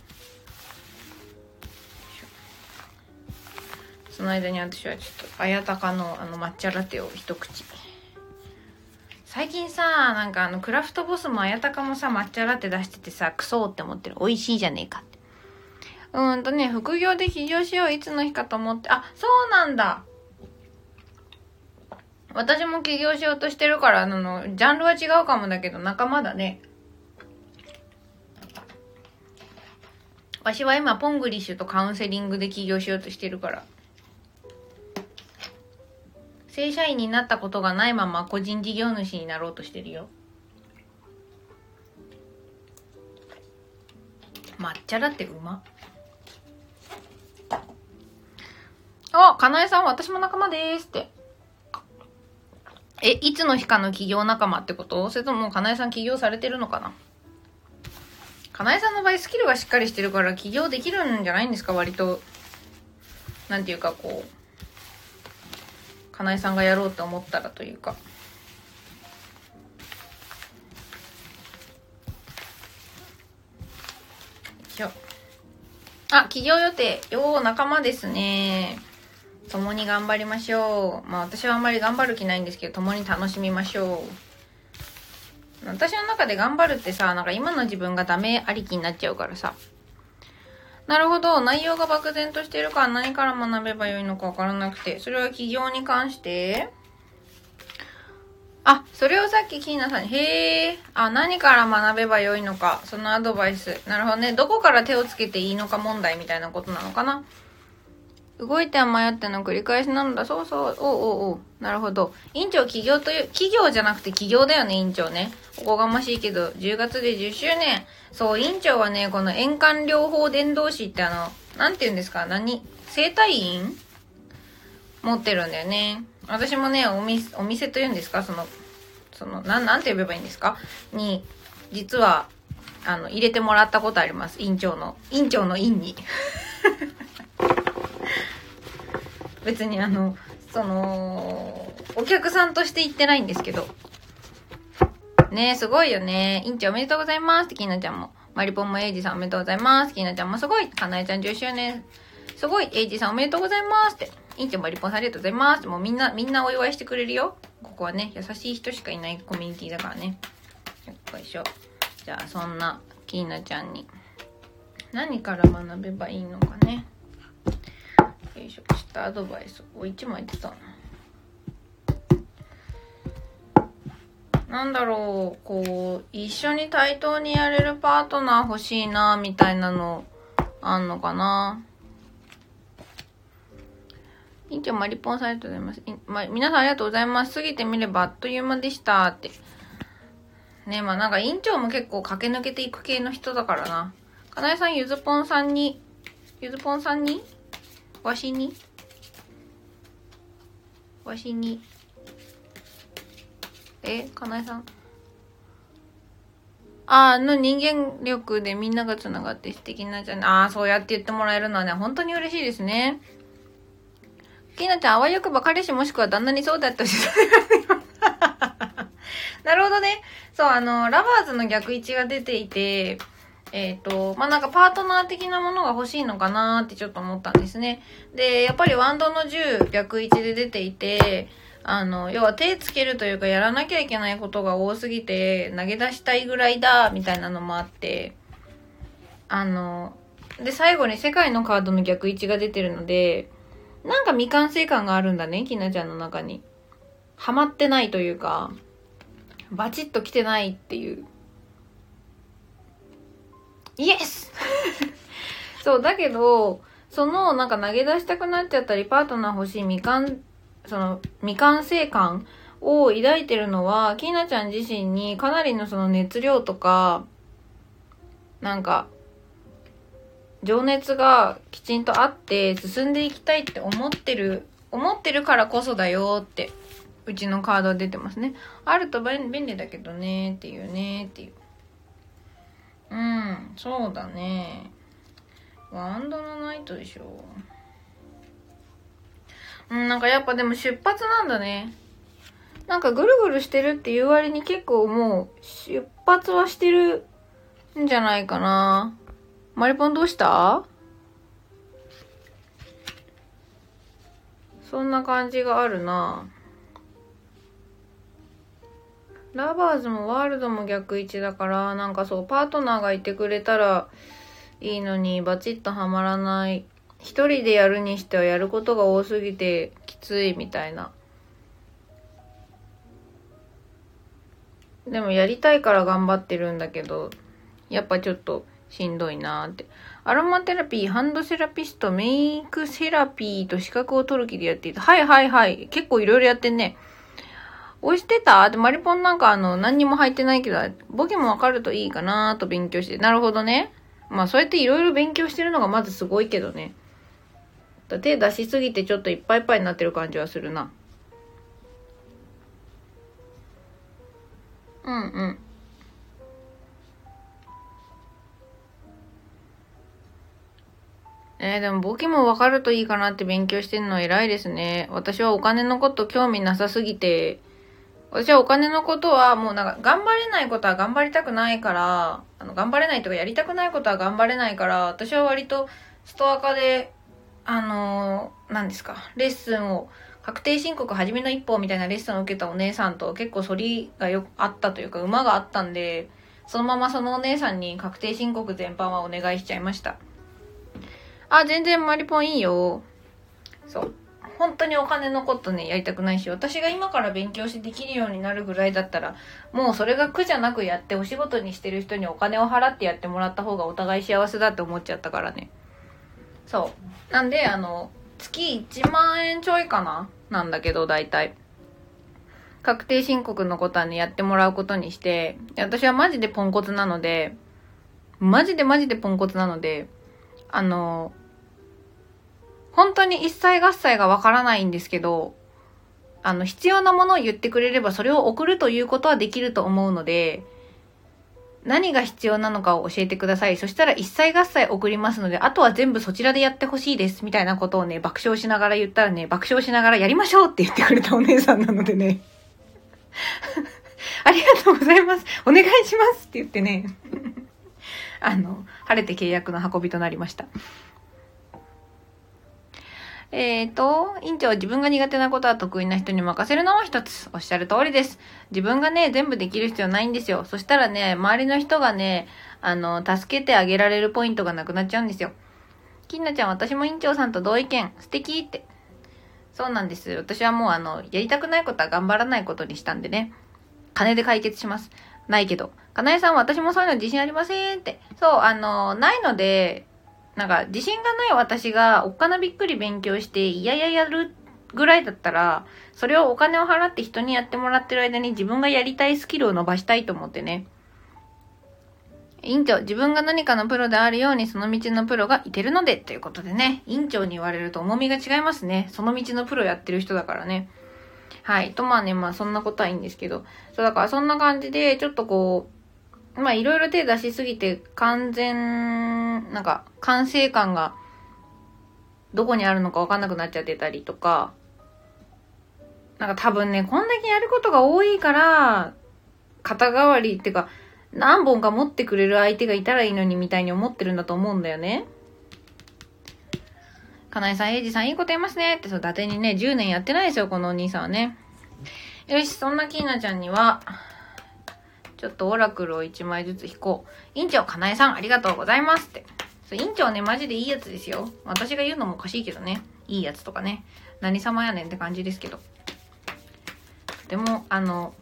その間に私はちょっと、あやたかのあの抹茶ラテを一口。最近さ、なんかあの、クラフトボスもあやたかもさ、抹茶ラテ出しててさ、クソーって思ってる。美味しいじゃねえかって。うんとね、副業で起業しよう、いつの日かと思って、あ、そうなんだ私も起業しようとしてるから、あの、ジャンルは違うかもだけど、仲間だね。わしは今、ポングリッシュとカウンセリングで起業しようとしてるから。正社員になったことがないまま個人事業主になろうとしてるよ。抹茶ラテうまっ。あ、かなえさん、私も仲間ですって。え、いつの日かの起業仲間ってこと？それともかなえさん起業されてるのかな？かなえさんの場合スキルがしっかりしてるから起業できるんじゃないんですか？割と。なんていうかこう。かなえさんがやろうって思ったらというか。あ、起業予定。よー、仲間ですね。共に頑張りましょう。まあ私はあんまり頑張る気ないんですけど、共に楽しみましょう。私の中で頑張るってさ、なんか今の自分がダメありきになっちゃうからさ。なるほど。内容が漠然としてるから何から学べばよいのかわからなくて。それは企業に関してあ、それをさっきキーナさんに、へえ、あ、何から学べばよいのか、そのアドバイス。なるほどね。どこから手をつけていいのか問題みたいなことなのかな。動いては迷っての繰り返しなのだ。そうそう。おうおうおう。なるほど。委員長、企業という、企業じゃなくて企業だよね、委員長ね。おこがましいけど、10月で10周年。そう、委員長はね、この円環療法伝道師ってあの、なんて言うんですか？何？生体院？持ってるんだよね。私もね、お店、お店というんですか？その、その、なん、なんて呼べばいいんですか？に、実は、あの、入れてもらったことあります。委員長の、委員長の院に。別にあの、その、お客さんとして行ってないんですけど。ねすごいよね。委員長おめでとうございますって、きなちゃんも。マリポンもエイジさんおめでとうございます。きなちゃんもすごい。かなえちゃん10周年。すごい。エイジさんおめでとうございますって。委員長マリポンさんありがとうございます。もうみんな、みんなお祝いしてくれるよ。ここはね、優しい人しかいないコミュニティだからね。よっこいしょ。じゃあ、そんな、きなちゃんに。何から学べばいいのかね。よいしょ。ちょっとアドバイスを1枚出たな。なんだろう、こう、一緒に対等にやれるパートナー欲しいな、みたいなの、あんのかな？委員長マリポンさんありがとうございます。ま、皆さんありがとうございます。過ぎてみればあっという間でしたって。ねまあなんか委員長も結構駆け抜けていく系の人だからな。かなえさん、ゆずぽんさんに、ゆずぽんさんにわしに？わしに。えかなえさんああの人間力でみんなが繋がって素敵なじゃん。ああ、そうやって言ってもらえるのはね、本当に嬉しいですね。きなちゃん、あわよくば彼氏もしくは旦那にそうだったし、[laughs] なるほどね。そう、あの、ラバーズの逆位置が出ていて、えっ、ー、と、まあ、なんかパートナー的なものが欲しいのかなってちょっと思ったんですね。で、やっぱりワンドの10逆位置で出ていて、あの、要は手つけるというかやらなきゃいけないことが多すぎて投げ出したいぐらいだ、みたいなのもあって、あの、で、最後に世界のカードの逆位置が出てるので、なんか未完成感があるんだね、きなちゃんの中に。ハマってないというか、バチッと来てないっていう。イエスそう、だけど、そのなんか投げ出したくなっちゃったり、パートナー欲しい未完、その未完成感を抱いてるのは、きなちゃん自身にかなりのその熱量とか、なんか、情熱がきちんとあって進んでいきたいって思ってる、思ってるからこそだよって、うちのカード出てますね。あると便利だけどねっていうねっていう。うん、そうだね。ワンドのナイトでしょ。うん、なんかやっぱでも出発なんだね。なんかぐるぐるしてるっていう割に結構もう出発はしてるんじゃないかな。マリポンどうした？そんな感じがあるなラバーズもワールドも逆位置だから、なんかそう、パートナーがいてくれたらいいのに、バチッとはまらない。一人でやるにしてはやることが多すぎてきついみたいな。でもやりたいから頑張ってるんだけど、やっぱちょっとしんどいなーって。アロマテラピー、ハンドセラピスト、メイクセラピーと資格を取る気でやっていた。はいはいはい。結構いろいろやってんね。押してた？ってマリポンなんかあの、何にも入ってないけど、ボケもわかるといいかなと勉強して。なるほどね。まあそうやっていろいろ勉強してるのがまずすごいけどね。だ手出しすぎてちょっといっぱいいっぱいになってる感じはするな。うんうん。えー、でも簿記もわかるといいかなって勉強してるの偉いですね。私はお金のこと興味なさすぎて、私はお金のことはもうなんか頑張れないことは頑張りたくないから、あの頑張れないとかやりたくないことは頑張れないから、私は割とストア化で、あのー、何ですか、レッスンを、確定申告初めの一歩みたいなレッスンを受けたお姉さんと結構反りがよあったというか馬があったんで、そのままそのお姉さんに確定申告全般はお願いしちゃいました。あ、全然マリポンいいよ。そう。本当にお金のことね、やりたくないし、私が今から勉強してできるようになるぐらいだったら、もうそれが苦じゃなくやって、お仕事にしてる人にお金を払ってやってもらった方がお互い幸せだって思っちゃったからね。そう。なんで、あの、月1万円ちょいかな？なんだけど、大体。確定申告のことはね、やってもらうことにして、私はマジでポンコツなので、マジでマジでポンコツなので、あの、本当に一切合切がわからないんですけど、あの、必要なものを言ってくれればそれを送るということはできると思うので、何が必要なのかを教えてください。そしたら一切合切送りますので、あとは全部そちらでやってほしいです。みたいなことをね、爆笑しながら言ったらね、爆笑しながらやりましょうって言ってくれたお姉さんなのでね。[laughs] ありがとうございます。お願いしますって言ってね。[laughs] あの、晴れて契約の運びとなりました。えっ、ー、と、院長、自分が苦手なことは得意な人に任せるのも一つ。おっしゃる通りです。自分がね、全部できる必要ないんですよ。そしたらね、周りの人がね、あの、助けてあげられるポイントがなくなっちゃうんですよ。きんなちゃん、私も院長さんと同意見。素敵って。そうなんです。私はもうあの、やりたくないことは頑張らないことにしたんでね。金で解決します。ないけど。かなえさん、私もそういうの自信ありませんって。そう、あの、ないので、なんか、自信がない私が、おっかなびっくり勉強して、いやいややるぐらいだったら、それをお金を払って人にやってもらってる間に自分がやりたいスキルを伸ばしたいと思ってね。院長、自分が何かのプロであるようにその道のプロがいてるので、ということでね、院長に言われると重みが違いますね。その道のプロやってる人だからね。はい。と、まあね、まあそんなことはいいんですけど。そう、だからそんな感じで、ちょっとこう、まあいろいろ手出しすぎて、完全、なんか、完成感が、どこにあるのかわかんなくなっちゃってたりとか、なんか多分ね、こんだけやることが多いから、肩代わりっていうか、何本か持ってくれる相手がいたらいいのにみたいに思ってるんだと思うんだよね。かなえさん、えいじさん、いいこと言いますねって、そう、伊達にね、10年やってないですよ、このお兄さんはね。よし、そんなきーなちゃんには、ちょっとオラクルを1枚ずつ引こう。院長、かなえさん、ありがとうございますって。そう、院長ね、マジでいいやつですよ。私が言うのもおかしいけどね。いいやつとかね。何様やねんって感じですけど。とても、あの、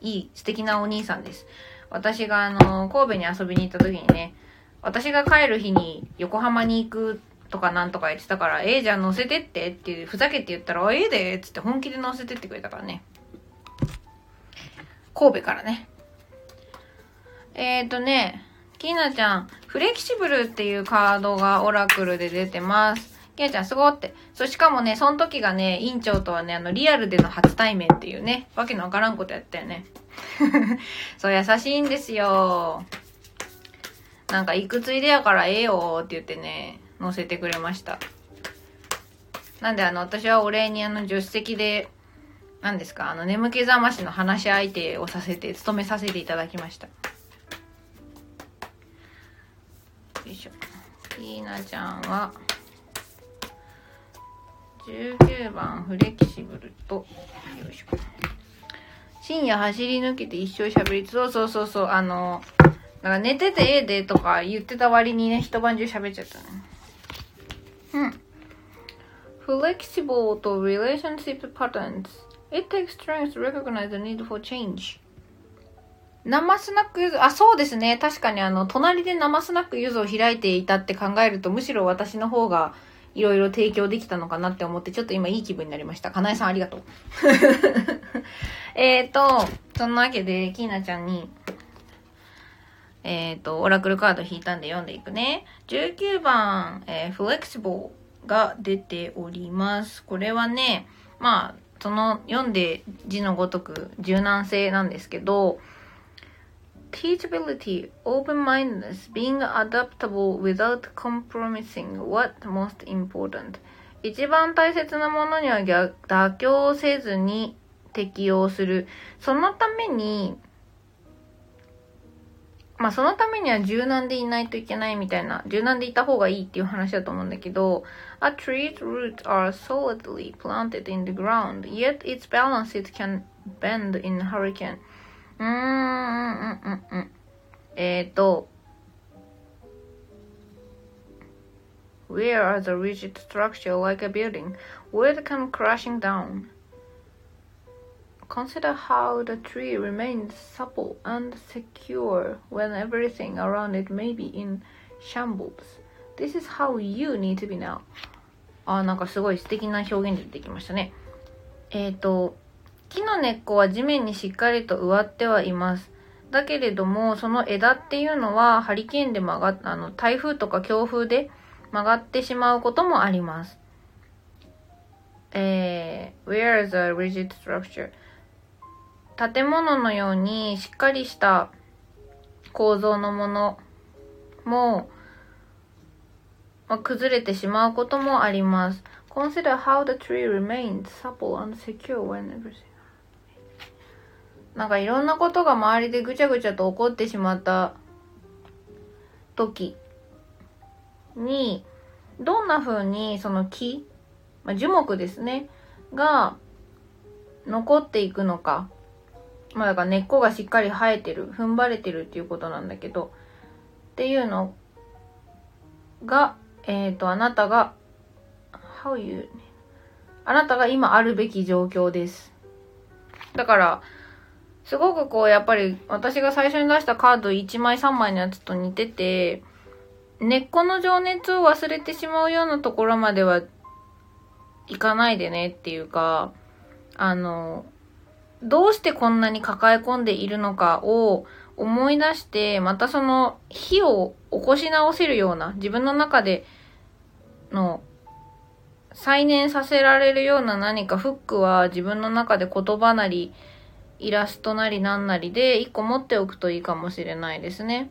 いい、素敵なお兄さんです。私があの、神戸に遊びに行った時にね、私が帰る日に横浜に行くとかなんとか言ってたから、ええー、じゃあ乗せてってっていう、ふざけて言ったら、ええー、でっつって本気で乗せてってくれたからね。神戸からね。えっ、ー、とね、きなちゃん、フレキシブルっていうカードがオラクルで出てます。きなちゃんすごって。そうしかもね、その時がね、院長とはね、あの、リアルでの初対面っていうね、わけのわからんことやったよね。[laughs] そう、優しいんですよ。なんか、いくついでやからええよって言ってね、載せてくれました。なんであの、私はお礼にあの、助手席で、何ですか、あの、眠気覚ましの話し相手をさせて、務めさせていただきました。いしょ。ひなちゃんは、19番フレキシブルと、よいしょ。深夜走り抜けて一生喋り、そうそうそうそう、あの、なんか寝ててええでとか言ってた割にね、一晩中喋っちゃったね。うん。flexible と relationship patterns. It takes strength to recognize the need for change. 生スナックゆず、あ、そうですね。確かにあの、隣で生スナックゆずを開いていたって考えると、むしろ私の方がいろいろ提供できたのかなって思って、ちょっと今いい気分になりました。かなえさんありがとう。[laughs] えっと、そんなわけで、きーなちゃんに、えっ、ー、と、オラクルカード引いたんで読んでいくね。19番、えー、フレキシブルが出ております。これはね、まあ、その読んで字のごとく柔軟性なんですけど、teachability, open-mindedness, being adaptable without compromising what most important. 一番大切なものには妥協せずに適用する。そのために、まあそのためには柔軟でいないといけないみたいな、柔軟でいた方がいいっていう話だと思うんだけど、A tree's roots are solidly planted in the ground, yet its balance it can bend in hurricane. うーん、うん、うん、うん。えっ、ー、と、Where are the rigid structure like a building? Where it come crashing down? Consider how the tree remains supple and secure when everything around it may be in shambles. This is how you need to be now. あ、なんかすごい素敵な表現で出てきましたね。えっ、ー、と、 木の根っこは地面にしっかりと植わってはいます。だけれども、その枝っていうのはハリケーンで曲がっ、あの、台風とか強風で曲がってしまうこともあります。えー、where is a rigid structure? 建物のようにしっかりした構造のものも、まあ、崩れてしまうこともあります。Consider how the tree remains supple and secure when everything なんかいろんなことが周りでぐちゃぐちゃと起こってしまった時に、どんな風にその木、まあ、樹木ですね、が残っていくのか。まあだから根っこがしっかり生えてる、踏ん張れてるっていうことなんだけど、っていうのが、えっ、ー、と、あなたが、how you, あなたが今あるべき状況です。だから、すごくこう、やっぱり私が最初に出したカード1枚3枚のやつと似てて、根っこの情熱を忘れてしまうようなところまではいかないでねっていうか、あの、どうしてこんなに抱え込んでいるのかを思い出して、またその火を起こし直せるような、自分の中での再燃させられるような何かフックは自分の中で言葉なり、イラストなりなんなりで一個持っておくといいかもしれないですね。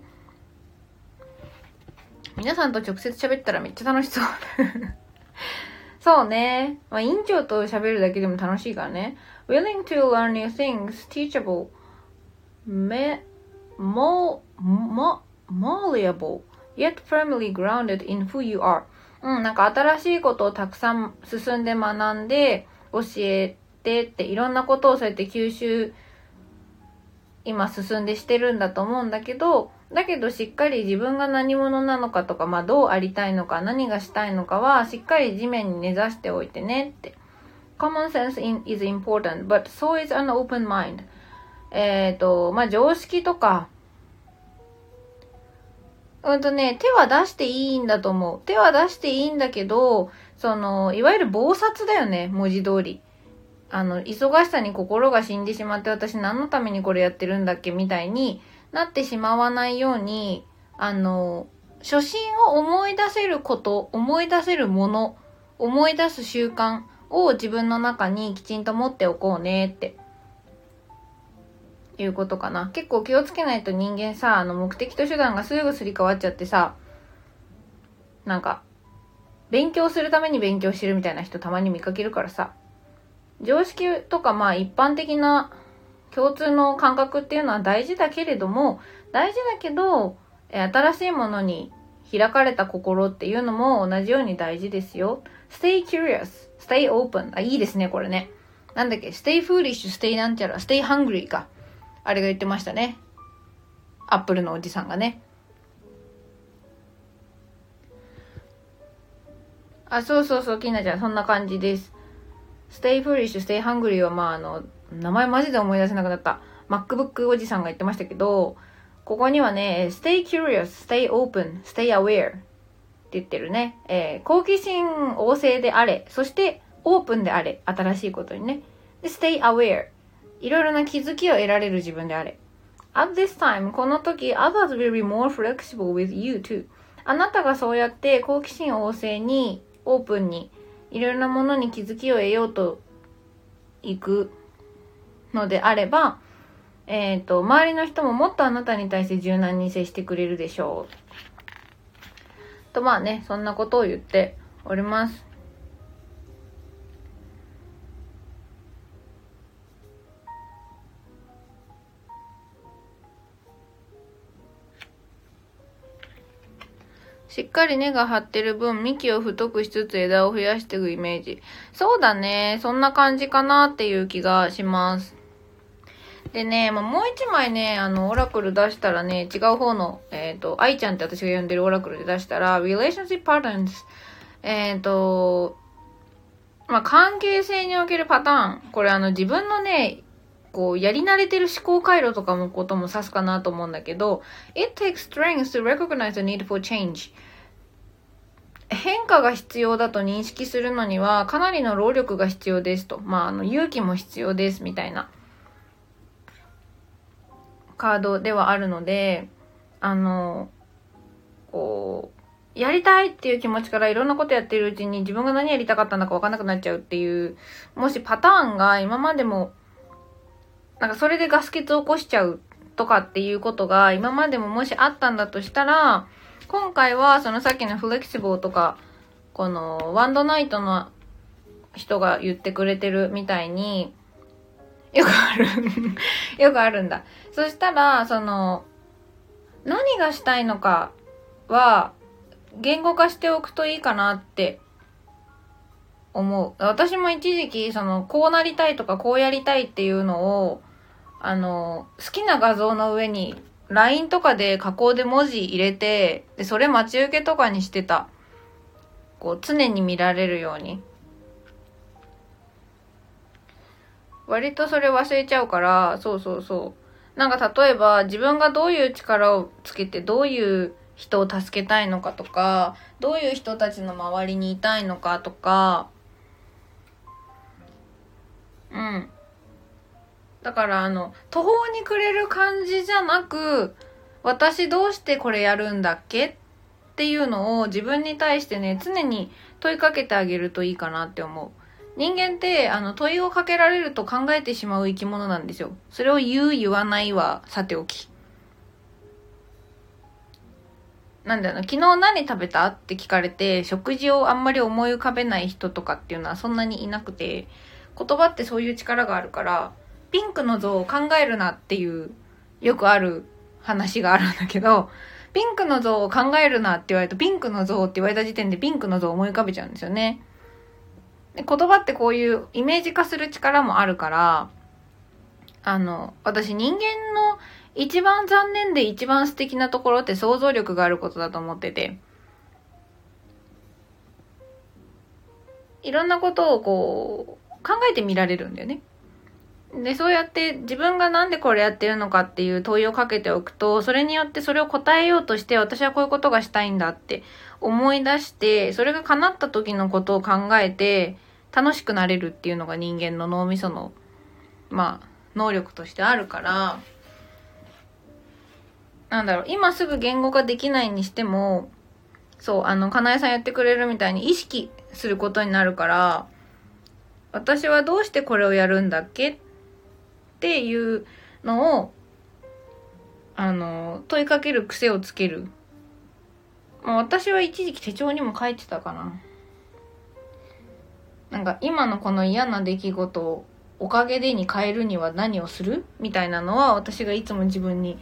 皆さんと直接喋ったらめっちゃ楽しそう。[laughs] そうね。まあ、院長と喋るだけでも楽しいからね。willing to learn new things, teachable, me, mo, mo, malleable, yet firmly grounded in who you are. うん、なんか新しいことをたくさん進んで学んで、教えてって、いろんなことをそうやって吸収、今進んでしてるんだと思うんだけど、だけどしっかり自分が何者なのかとか、まあどうありたいのか、何がしたいのかは、しっかり地面に根ざしておいてねって。common sense in, is important, but so is an open mind. えっ、と、まあ常識とか、うんとね、手は出していいんだと思う。手は出していいんだけど、その、いわゆる暴殺だよね、文字通り。あの、忙しさに心が死んでしまって私何のためにこれやってるんだっけみたいになってしまわないように、あの、初心を思い出せること、思い出せるもの、思い出す習慣を自分の中にきちんと持っておこうねっていうことかな。結構気をつけないと人間さ、あの目的と手段がすぐすり替わっちゃってさ、なんか、勉強するために勉強してるみたいな人たまに見かけるからさ、常識とかまあ一般的な共通の感覚っていうのは大事だけれども、大事だけど、新しいものに開かれた心っていうのも同じように大事ですよ。stay curious, stay open. あ、いいですね、これね。なんだっけ？Stay foolish, stay なんちゃら、stay hungry か。あれが言ってましたね。アップルのおじさんがね。あ、そうそうそう、きなちゃん、そんな感じです。Stay foolish, stay hungry は、まあ、あの、名前マジで思い出せなくなった。MacBook おじさんが言ってましたけど、ここにはね、stay curious, stay open, stay aware って言ってるね。えー、好奇心旺盛であれ、そしてオープンであれ、新しいことにね。で、stay aware いろいろな気づきを得られる自分であれ。At this time, この時、others will be more flexible with you too. あなたがそうやって好奇心旺盛に、オープンに、いろいろなものに気づきを得ようといくのであれば、え、ー、と、周りの人ももっとあなたに対して柔軟に接してくれるでしょう。と、まあね、そんなことを言っております。しっかり根が張ってる分、幹を太くしつつ枝を増やしていくイメージ。そうだね。そんな感じかなっていう気がします。でね、ま、もう一枚ね、あの、オラクル出したらね、違う方の、えっ、ー、と、愛ちゃんって私が呼んでるオラクルで出したら、relationship patterns。えっ、ー、と、まあ、関係性におけるパターン。これあの、自分のね、こう、やり慣れてる思考回路とかのことも指すかなと思うんだけど、It takes strength to recognize the need for change. 変化が必要だと認識するのにはかなりの労力が必要ですと。まあ、あの、勇気も必要ですみたいなカードではあるので、あの、こう、やりたいっていう気持ちからいろんなことやってるうちに自分が何やりたかったんだかわかんなくなっちゃうっていう、もしパターンが今までもなんかそれでガス欠を起こしちゃうとかっていうことが今までももしあったんだとしたら、今回はそのさっきのフレキシブルとか、このワンドナイトの人が言ってくれてるみたいに、よくある [laughs] よくあるんだ。そしたら、その、何がしたいのかは、言語化しておくといいかなって思う。私も一時期、その、こうなりたいとかこうやりたいっていうのを、あの、好きな画像の上に、LINE とかで加工で文字入れて、で、それ待ち受けとかにしてた。こう、常に見られるように。割とそれ忘れちゃうから、そうそうそう。なんか例えば自分がどういう力をつけてどういう人を助けたいのかとか、どういう人たちの周りにいたいのかとか、うん。だからあの、途方に暮れる感じじゃなく、私どうしてこれやるんだっけ？っていうのを自分に対してね、常に問いかけてあげるといいかなって思う。人間って、あの、問いをかけられると考えてしまう生き物なんですよ。それを言う、言わないは、さておき。なんだろう昨日何食べた？って聞かれて、食事をあんまり思い浮かべない人とかっていうのはそんなにいなくて、言葉ってそういう力があるから、ピンクの像を考えるなっていう、よくある話があるんだけど、ピンクの像を考えるなって言われると、ピンクの像って言われた時点でピンクの像を思い浮かべちゃうんですよね。で言葉ってこういうイメージ化する力もあるから、あの、私人間の一番残念で一番素敵なところって想像力があることだと思ってて、いろんなことをこう、考えてみられるんだよね。で、そうやって自分がなんでこれやってるのかっていう問いをかけておくと、それによってそれを答えようとして私はこういうことがしたいんだって思い出して、それが叶った時のことを考えて楽しくなれるっていうのが人間の脳みその、まあ、能力としてあるから、なんだろう、今すぐ言語化できないにしても、そう、あの、かなえさんやってくれるみたいに意識することになるから、私はどうしてこれをやるんだっけっていうのを、あの、問いかける癖をつける。まあ、私は一時期手帳にも書いてたかな。なんか今のこの嫌な出来事をおかげでに変えるには何をする？みたいなのは私がいつも自分に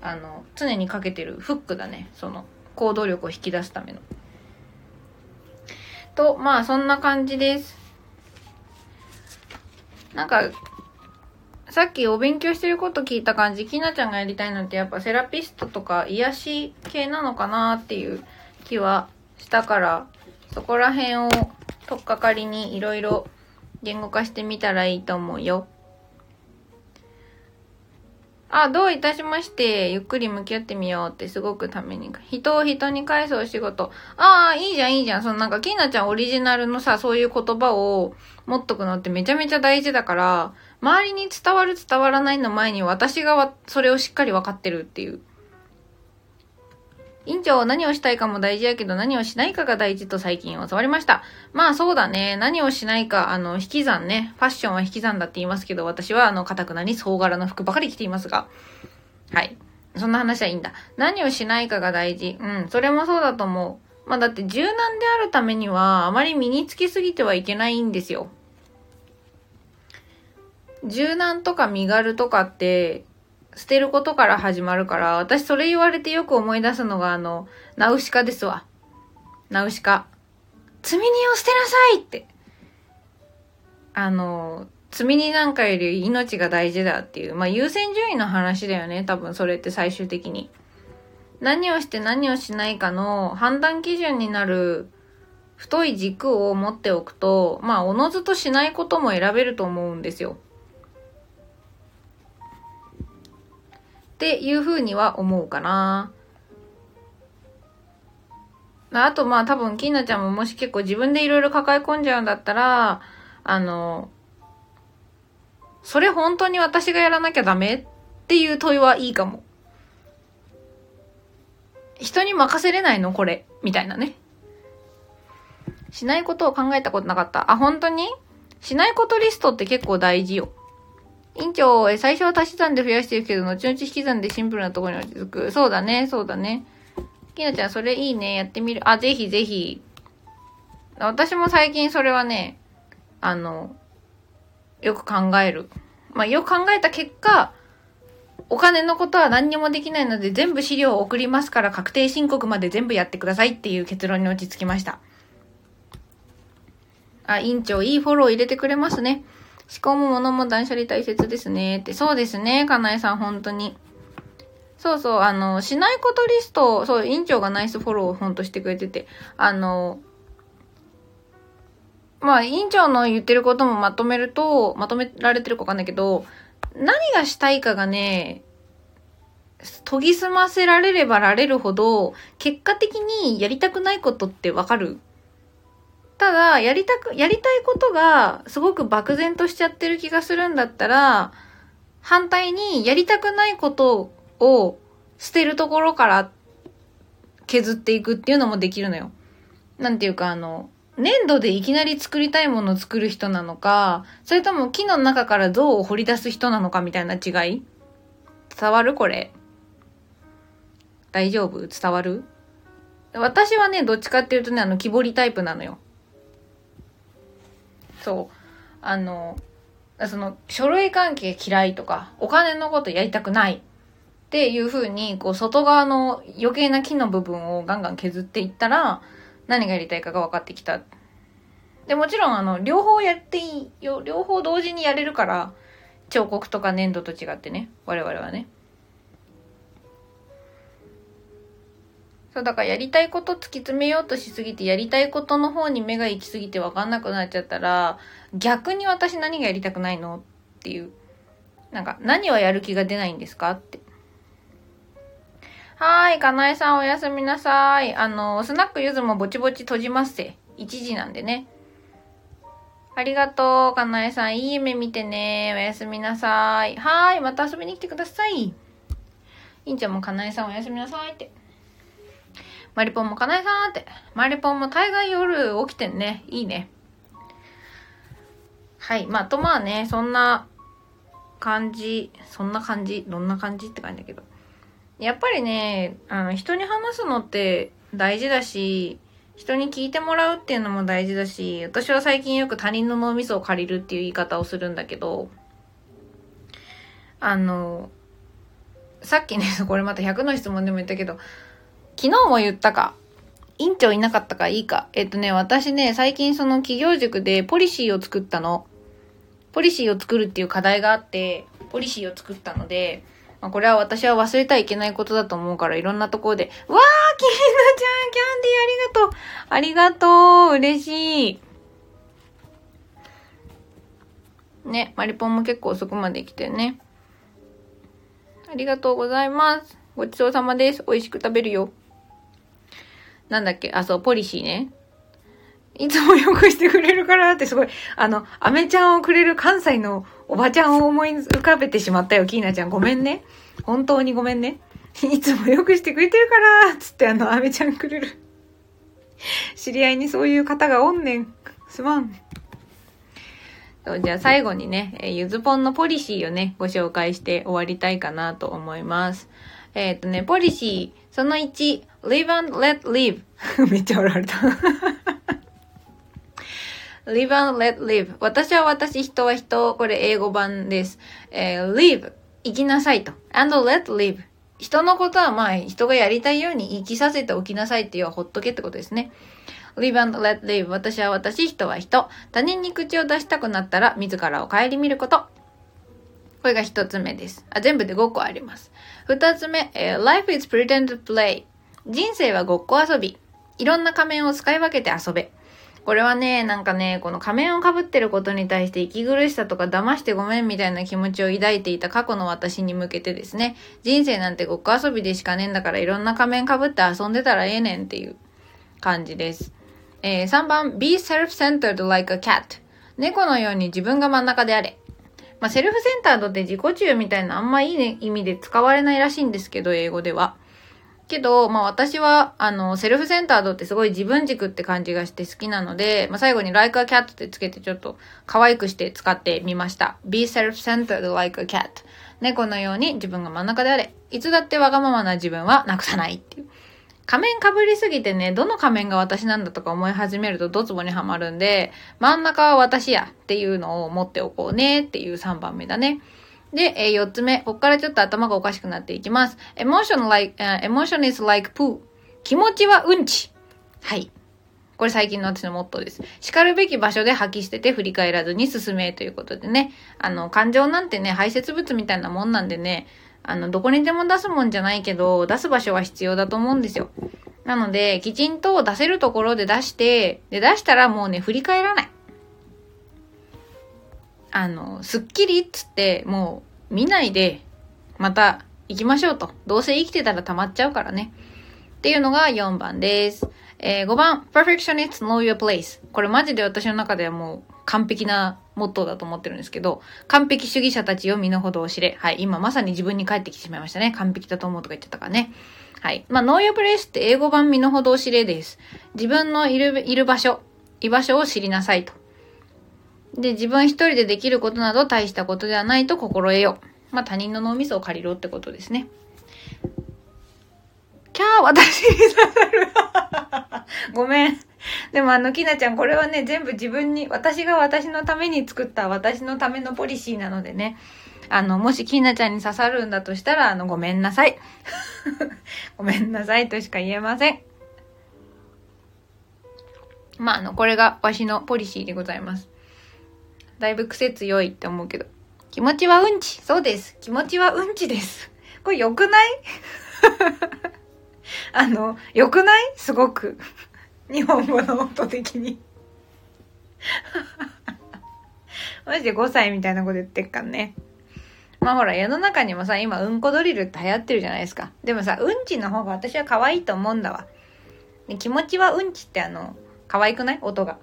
あの常にかけてるフックだねその行動力を引き出すための。とまあそんな感じです。なんかさっきお勉強してること聞いた感じ、きなちゃんがやりたいのってやっぱセラピストとか癒し系なのかなっていう気はしたから、そこら辺を取っかかりにいろいろ言語化してみたらいいと思うよ。あ、どういたしまして、ゆっくり向き合ってみようってすごくために。人を人に返すお仕事。ああ、いいじゃん、いいじゃん。そのなんか、きなちゃんオリジナルのさ、そういう言葉を持っとくのってめちゃめちゃ大事だから、周りに伝わる伝わらないの前に私がそれをしっかり分かってるっていう。院長、何をしたいかも大事やけど何をしないかが大事と最近教わりました。まあそうだね。何をしないか、あの、引き算ね。ファッションは引き算だって言いますけど、私はあの、かくなに総柄の服ばかり着ていますが。はい。そんな話はいいんだ。何をしないかが大事。うん、それもそうだと思う。まあだって柔軟であるためには、あまり身につきすぎてはいけないんですよ。柔軟とか身軽とかって、捨てることから始まるから、私それ言われてよく思い出すのがあの、ナウシカですわ。ナウシカ。積み荷を捨てなさいって。あの、積み荷なんかより命が大事だっていう、まあ優先順位の話だよね、多分それって最終的に。何をして何をしないかの判断基準になる太い軸を持っておくと、まあおのずとしないことも選べると思うんですよ。っていうふうには思うかな。あとまあ多分、きなちゃんももし結構自分でいろいろ抱え込んじゃうんだったら、あの、それ本当に私がやらなきゃダメっていう問いはいいかも。人に任せれないの？これ。みたいなね。しないことを考えたことなかった。あ、本当に？しないことリストって結構大事よ。院長、え、最初は足し算で増やしてるけど、後々引き算でシンプルなところに落ち着く。そうだね、そうだね。きなちゃん、それいいね。やってみる。あ、ぜひぜひ。私も最近それはね、あの、よく考える。まあ、よく考えた結果、お金のことは何にもできないので全部資料を送りますから確定申告まで全部やってくださいっていう結論に落ち着きました。あ、院長いいフォロー入れてくれますね。思考も物も断捨離大切ですね。って。そうですね、かなえさん、本当に。そうそう、あの、しないことリスト、そう、委員長がナイスフォローをほんとしてくれてて、あの、まあ、委員長の言ってることもまとめると、まとめられてるかわかんないけど、何がしたいかがね、研ぎ澄ませられればられるほど、結果的にやりたくないことってわかる。ただ、やりたく、やりたいことがすごく漠然としちゃってる気がするんだったら、反対にやりたくないことを捨てるところから削っていくっていうのもできるのよ。なんていうかあの、粘土でいきなり作りたいものを作る人なのか、それとも木の中から像を掘り出す人なのかみたいな違い？伝わるこれ？大丈夫？伝わる？私はね、どっちかっていうとね、あの、木彫りタイプなのよ。そう。あの、その、書類関係嫌いとか、お金のことやりたくないっていう風に、こう、外側の余計な木の部分をガンガン削っていったら、何がやりたいかが分かってきた。で、もちろん、あの、両方やっていいよ、両方同時にやれるから、彫刻とか粘土と違ってね、我々はね。そう、だからやりたいこと突き詰めようとしすぎて、やりたいことの方に目が行きすぎて分かんなくなっちゃったら、逆に私何がやりたくないのっていう。なんか、何はやる気が出ないんですかって。はーい、かなえさんおやすみなさい。あの、スナックゆずもぼちぼち閉じますせ。1時なんでね。ありがとう、かなえさん。いい夢見てね。おやすみなさい。はーい、また遊びに来てください。いんちゃんもかなえさんおやすみなさいって。マリポンもかなえさんって。マリポンも大概夜起きてんね。いいね。はい。まあ、とまあね、そんな感じ、そんな感じ、どんな感じって感じだけど。やっぱりね、あの、人に話すのって大事だし、人に聞いてもらうっていうのも大事だし、私は最近よく他人の脳みそを借りるっていう言い方をするんだけど、あの、さっきね、これまた100の質問でも言ったけど、昨日も言ったか、院長いなかったかいいか。えっとね、私ね、最近その企業塾でポリシーを作ったの。ポリシーを作るっていう課題があって、ポリシーを作ったので、まあ、これは私は忘れたらいけないことだと思うから、いろんなところで、わー、きひなちゃん、キャンディーありがとう。ありがとう。嬉しい。ね、マリポンも結構遅くまで来てね。ありがとうございます。ごちそうさまです。美味しく食べるよ。なんだっけ？あ、そう、ポリシーね。いつもよくしてくれるからってすごい、あの、アメちゃんをくれる関西のおばちゃんを思い浮かべてしまったよ、キーナちゃん。ごめんね。本当にごめんね。いつもよくしてくれてるからつってあの、アメちゃんくれる。知り合いにそういう方がおんねん。すまん。じゃあ最後にね、ゆずぽんのポリシーをね、ご紹介して終わりたいかなと思います。えっ、ー、とね、ポリシー、その1、live and let live [laughs] めっちゃ笑われた [laughs] live and let live 私は私、人は人。これ英語版です。えー、live 生きなさいと。and let live 人のことはまあ人がやりたいように生きさせておきなさいっていうはほっとけってことですね。live and let live 私は私、人は人。他人に口を出したくなったら自らを顧みること。これが一つ目です。あ、全部で5個あります。二つ目、えー、life is pretend play 人生はごっこ遊び。いろんな仮面を使い分けて遊べ。これはね、なんかね、この仮面をかぶってることに対して息苦しさとか騙してごめんみたいな気持ちを抱いていた過去の私に向けてですね、人生なんてごっこ遊びでしかねえんだからいろんな仮面かぶって遊んでたらええねんっていう感じです。えー、3番、be self-centered like a cat 猫のように自分が真ん中であれ。まあ、セルフセンタードって自己中みたいなあんまいい、ね、意味で使われないらしいんですけど、英語では。けど、まあ私は、あの、セルフセンタードってすごい自分軸って感じがして好きなので、まあ最後に like a cat ってつけてちょっと可愛くして使ってみました。be self-centered like a cat. 猫のように自分が真ん中であれ。いつだってわがままな自分はなくさないっていう。仮面被りすぎてね、どの仮面が私なんだとか思い始めるとドツボにはまるんで、真ん中は私やっていうのを持っておこうねっていう3番目だね。で、えー、4つ目。こっからちょっと頭がおかしくなっていきます。emotion like,、uh, emotion is like poo. 気持ちはうんち。はい。これ最近の私のモットーです。叱るべき場所で吐き捨てて振り返らずに進めということでね。あの、感情なんてね、排泄物みたいなもんなんでね、あの、どこにでも出すもんじゃないけど、出す場所は必要だと思うんですよ。なので、きちんと出せるところで出して、で、出したらもうね、振り返らない。あの、スッキリっつって、もう見ないで、また行きましょうと。どうせ生きてたら溜まっちゃうからね。っていうのが4番です。えー、5番、perfectionists know your place。これマジで私の中ではもう完璧なモットーだと思ってるんですけど、完璧主義者たちを身の程を知れ。はい、今まさに自分に返ってきてしまいましたね。完璧だと思うとか言っちゃったからね。はい。まあ、know your place って英語版身の程を知れです。自分のいる、いる場所、居場所を知りなさいと。で、自分一人でできることなど大したことではないと心得よう。まあ、他人の脳みそを借りろってことですね。キャー、私に刺さる。[laughs] ごめん。でもあの、きなちゃん、これはね、全部自分に、私が私のために作った私のためのポリシーなのでね。あの、もしきなちゃんに刺さるんだとしたら、あの、ごめんなさい。[laughs] ごめんなさいとしか言えません。まあ、あの、これがわしのポリシーでございます。だいぶ癖強いって思うけど。気持ちはうんち。そうです。気持ちはうんちです。[laughs] これ良くない？[laughs] あの、良くない？すごく。[laughs] 日本語の音的に。マジで5歳みたいなこと言ってっかんね。まあほら、世の中にもさ、今、うんこドリルって流行ってるじゃないですか。でもさ、うんちの方が私は可愛いと思うんだわ。気持ちはうんちってあの、可愛くない？音が。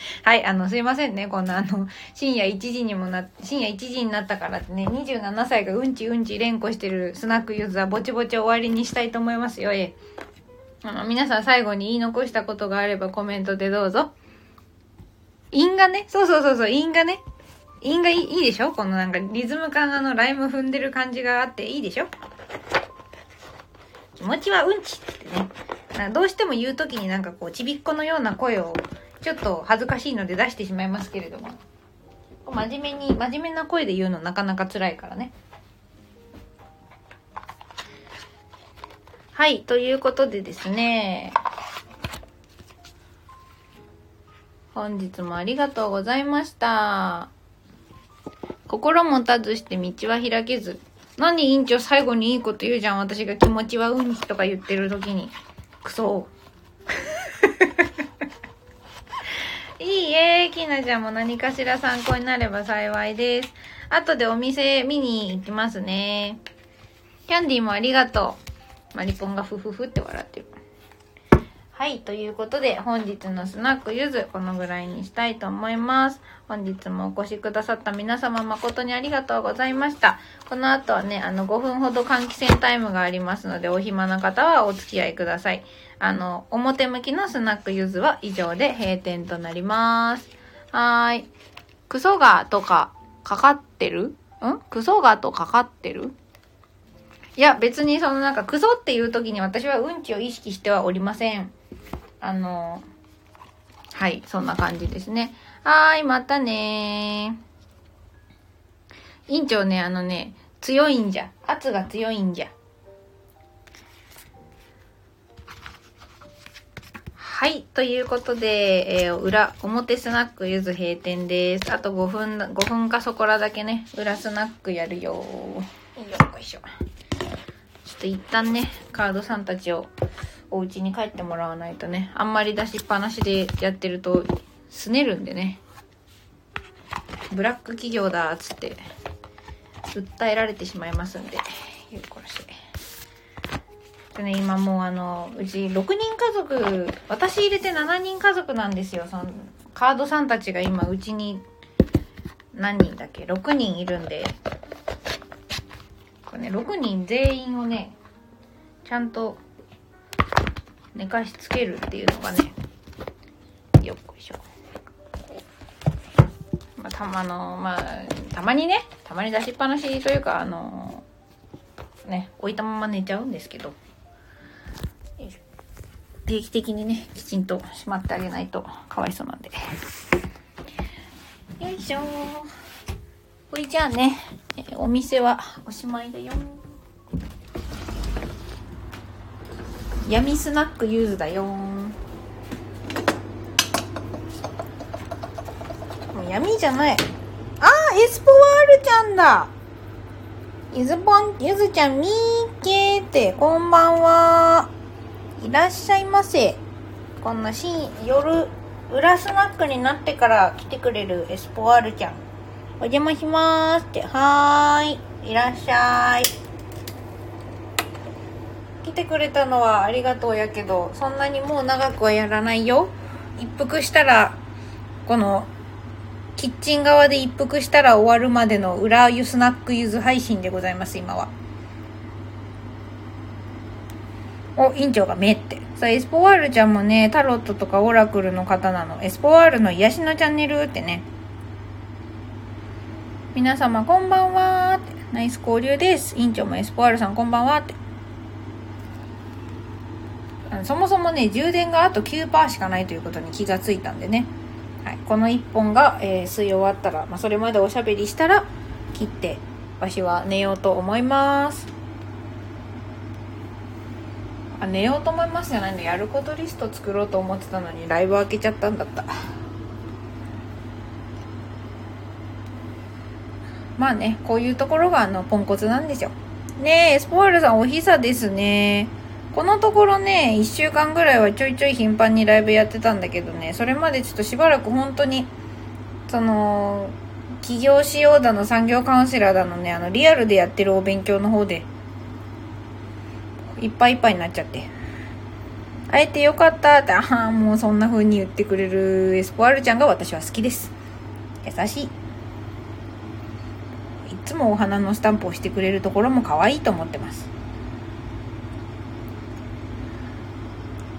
[laughs] はい、あの、すいませんね。こんなあの、深夜1時にもな、深夜1時になったからってね、27歳がうんちうんち連呼してるスナックユーザーぼちぼち終わりにしたいと思いますよ、えあの、皆さん最後に言い残したことがあればコメントでどうぞ。韻がね、そうそうそうそう、韻がね、韻がいいいいでしょ？このなんかリズム感あのライム踏んでる感じがあっていいでしょ？気持ちはうんちってね。どうしても言う時になんかこうちびっこのような声をちょっと恥ずかしいので出してしまいますけれども。真面目に、真面目な声で言うのなかなか辛いからね。はい、ということでですね。本日もありがとうございました。心もたずして道は開けず。何委員長最後にいいこと言うじゃん。私が気持ちはうんちとか言ってる時に。クソ。いいえ、きなちゃんも何かしら参考になれば幸いです。後でお店見に行きますね。キャンディーもありがとう。マリポンがフフフって笑ってる。はい。ということで、本日のスナックゆず、このぐらいにしたいと思います。本日もお越しくださった皆様誠にありがとうございました。この後はね、あの、5分ほど換気扇タイムがありますので、お暇な方はお付き合いください。あの、表向きのスナックゆずは以上で閉店となります。はーい。クソガとかかかってる？ん？クソガとかかってる？いや、別にそのなんかクソっていう時に私はうんちを意識してはおりません。あの、はい、そんな感じですね。はーい、またねー。院長ね、あのね、強いんじゃ。圧が強いんじゃ。はい。ということで、えー、裏、表スナックゆず閉店です。あと5分、5分かそこらだけね、裏スナックやるよ。よいしょ。ちょっと一旦ね、カードさんたちをお家に帰ってもらわないとね、あんまり出しっぱなしでやってると、すねるんでね。ブラック企業だ、つって、訴えられてしまいますんで、よっこらしでね、今もうあの、うち6人家族、私入れて7人家族なんですよ。その、カードさんたちが今うちに、何人だっけ ?6 人いるんで、これね、6人全員をね、ちゃんと寝かしつけるっていうのがねよっこいしょまあたまのまあたまにねたまに出しっぱなしというかあのね置いたまま寝ちゃうんですけど定期的にねきちんとしまってあげないとかわいそうなんで。よいしょ。これじゃあねお店はおしまいだよ。闇スナックユーズだよ。もう闇じゃない。あーエスポワールちゃんだ。ゆずぽんゆずちゃんみーけーってこんばんは。いらっしゃいませこんな深夜夜裏スナックになってから来てくれるエスポワールちゃん。お邪魔しまーすって。はーい。いらっしゃい。来てくれたのはありがとうやけど、そんなにもう長くはやらないよ。一服したら、この、キッチン側で一服したら終わるまでの裏湯スナックゆず配信でございます、今は。お、院長が目って。さあ、エスポワールちゃんもね、タロットとかオラクルの方なの。エスポワールの癒しのチャンネルってね。皆様こんばんはって。ナイス交流です。院長もエスポワールさんこんばんはって。そもそもね、充電があと9%しかないということに気がついたんでね。はい、この1本が、えー、吸い終わったら、まあ、それまでおしゃべりしたら、切って、わしは寝ようと思います。あ寝ようと思いますじゃないのやることリスト作ろうと思ってたのにライブ開けちゃったんだった。まあねこういうところがあのポンコツなんですよ。ねえスポールさんおひさですね。このところね1週間ぐらいはちょいちょい頻繁にライブやってたんだけどね。それまでちょっとしばらく本当にその起業しようだの産業カウンセラーだのねあのリアルでやってるお勉強の方でいっぱいいっぱいになっちゃって。会えてよかったって、ああ、もうそんな風に言ってくれるエスポワールちゃんが私は好きです。優しい。いつもお花のスタンプをしてくれるところも可愛いと思ってます。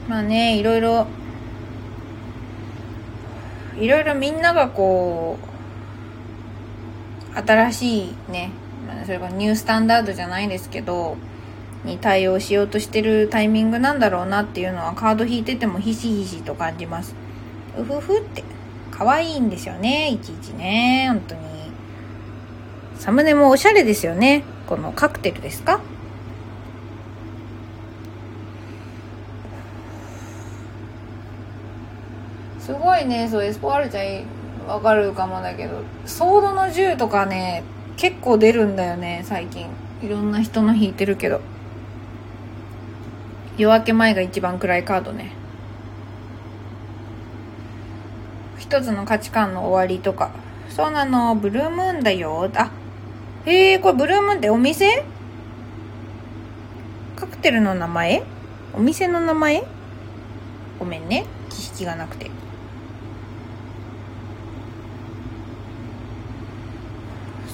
まあね、いろいろ、いろいろみんながこう、新しいね、それがニュースタンダードじゃないですけど、に対応しようとしてるタイミングなんだろうなっていうのはカード引いててもひしひしと感じます。うふふって可愛いんですよね、いちいちね、本当に。サムネもおしゃれですよね。このカクテルですか？すごいね、そう、エスポアルちゃんわかるかもだけど、ソードの銃とかね、結構出るんだよね、最近。いろんな人の引いてるけど。夜明け前が一番暗いカードね。一つの価値観の終わりとか。そうなの。ブルームーンだよ。あへえこれブルームーンってお店？カクテルの名前？お店の名前？ごめんね。知識がなくて。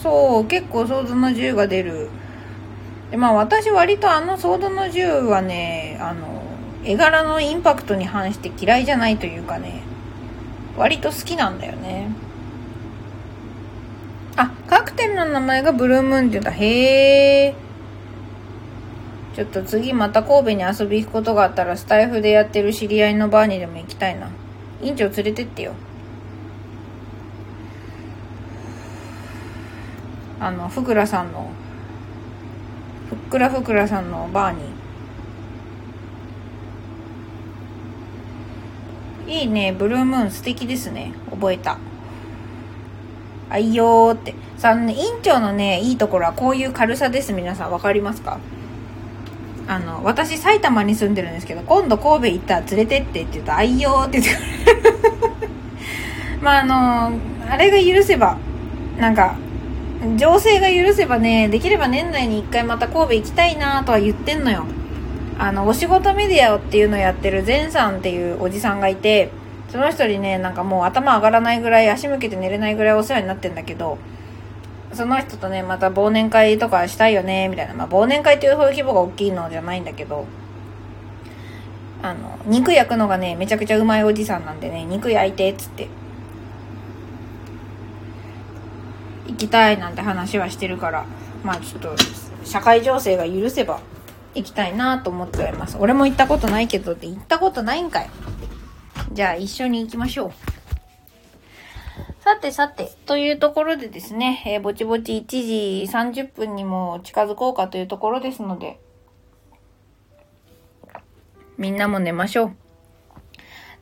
そう結構想像の銃が出る。でまあ私割とあのソードの銃はねあの絵柄のインパクトに反して嫌いじゃないというかね割と好きなんだよね。あカクテルの名前がブルームーンって言うんだ。へえちょっと次また神戸に遊び行くことがあったらスタイフでやってる知り合いのバーにでも行きたいな。院長連れてってよ。あの福倉さんのふっくらふくらさんのバーに。いいね。ブルームーン。素敵ですね。覚えた。あいよーって。さあ、ね、院長のねいいところはこういう軽さです。皆さん分かりますか？あの私埼玉に住んでるんですけど今度神戸行ったら連れてってって言うとあいよって言ってくれる。[laughs] まああのあれが許せばなんか情勢が許せばね、できれば年内に一回また神戸行きたいなとは言ってんのよ。あの、お仕事メディアっていうのをやってるゼンさんっていうおじさんがいて、その人にね、なんかもう頭上がらないぐらい、足向けて寝れないぐらいお世話になってんだけど、その人とね、また忘年会とかしたいよね、みたいな。まあ、忘年会っていうほど規模が大きいのじゃないんだけど、あの、肉焼くのがね、めちゃくちゃうまいおじさんなんでね、肉焼いて、っつって行きたいなんて話はしてるからまあちょっと社会情勢が許せば行きたいなと思っております俺も行ったことないけどって行ったことないんかいじゃあ一緒に行きましょうさてさて、というところでですね、えー、ぼちぼち1時30分にも近づこうかというところですので、みんなも寝ましょう。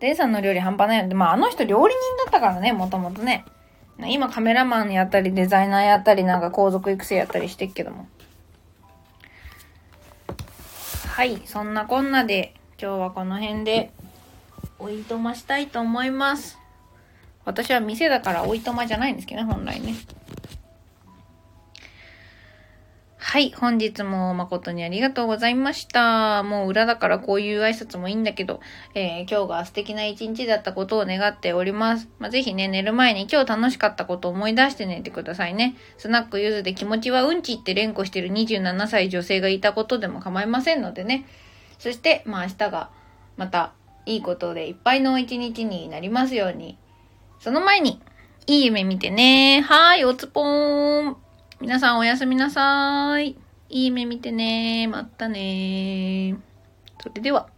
デンさんの料理半端ないので、まああの人料理人だったからね、もともとね。今カメラマンやったりデザイナーやったりなんか皇族育成やったりしてっけども。はい、そんなこんなで今日はこの辺でおいとましたいと思います。私は店だからおいとまじゃないんですけどね、本来ね。はい。本日も誠にありがとうございました。もう裏だからこういう挨拶もいいんだけど、えー、今日が素敵な一日だったことを願っております。まあ、ぜひね、寝る前に今日楽しかったことを思い出して寝てくださいね。スナックゆずで気持ちはうんちって連呼してる27歳女性がいたことでも構いませんのでね。そして、まあ明日がまたいいことでいっぱいの一日になりますように。その前に、いい夢見てね。はーい、おつぽーん。皆さんおやすみなさい。いい目見てね。またねそれでは。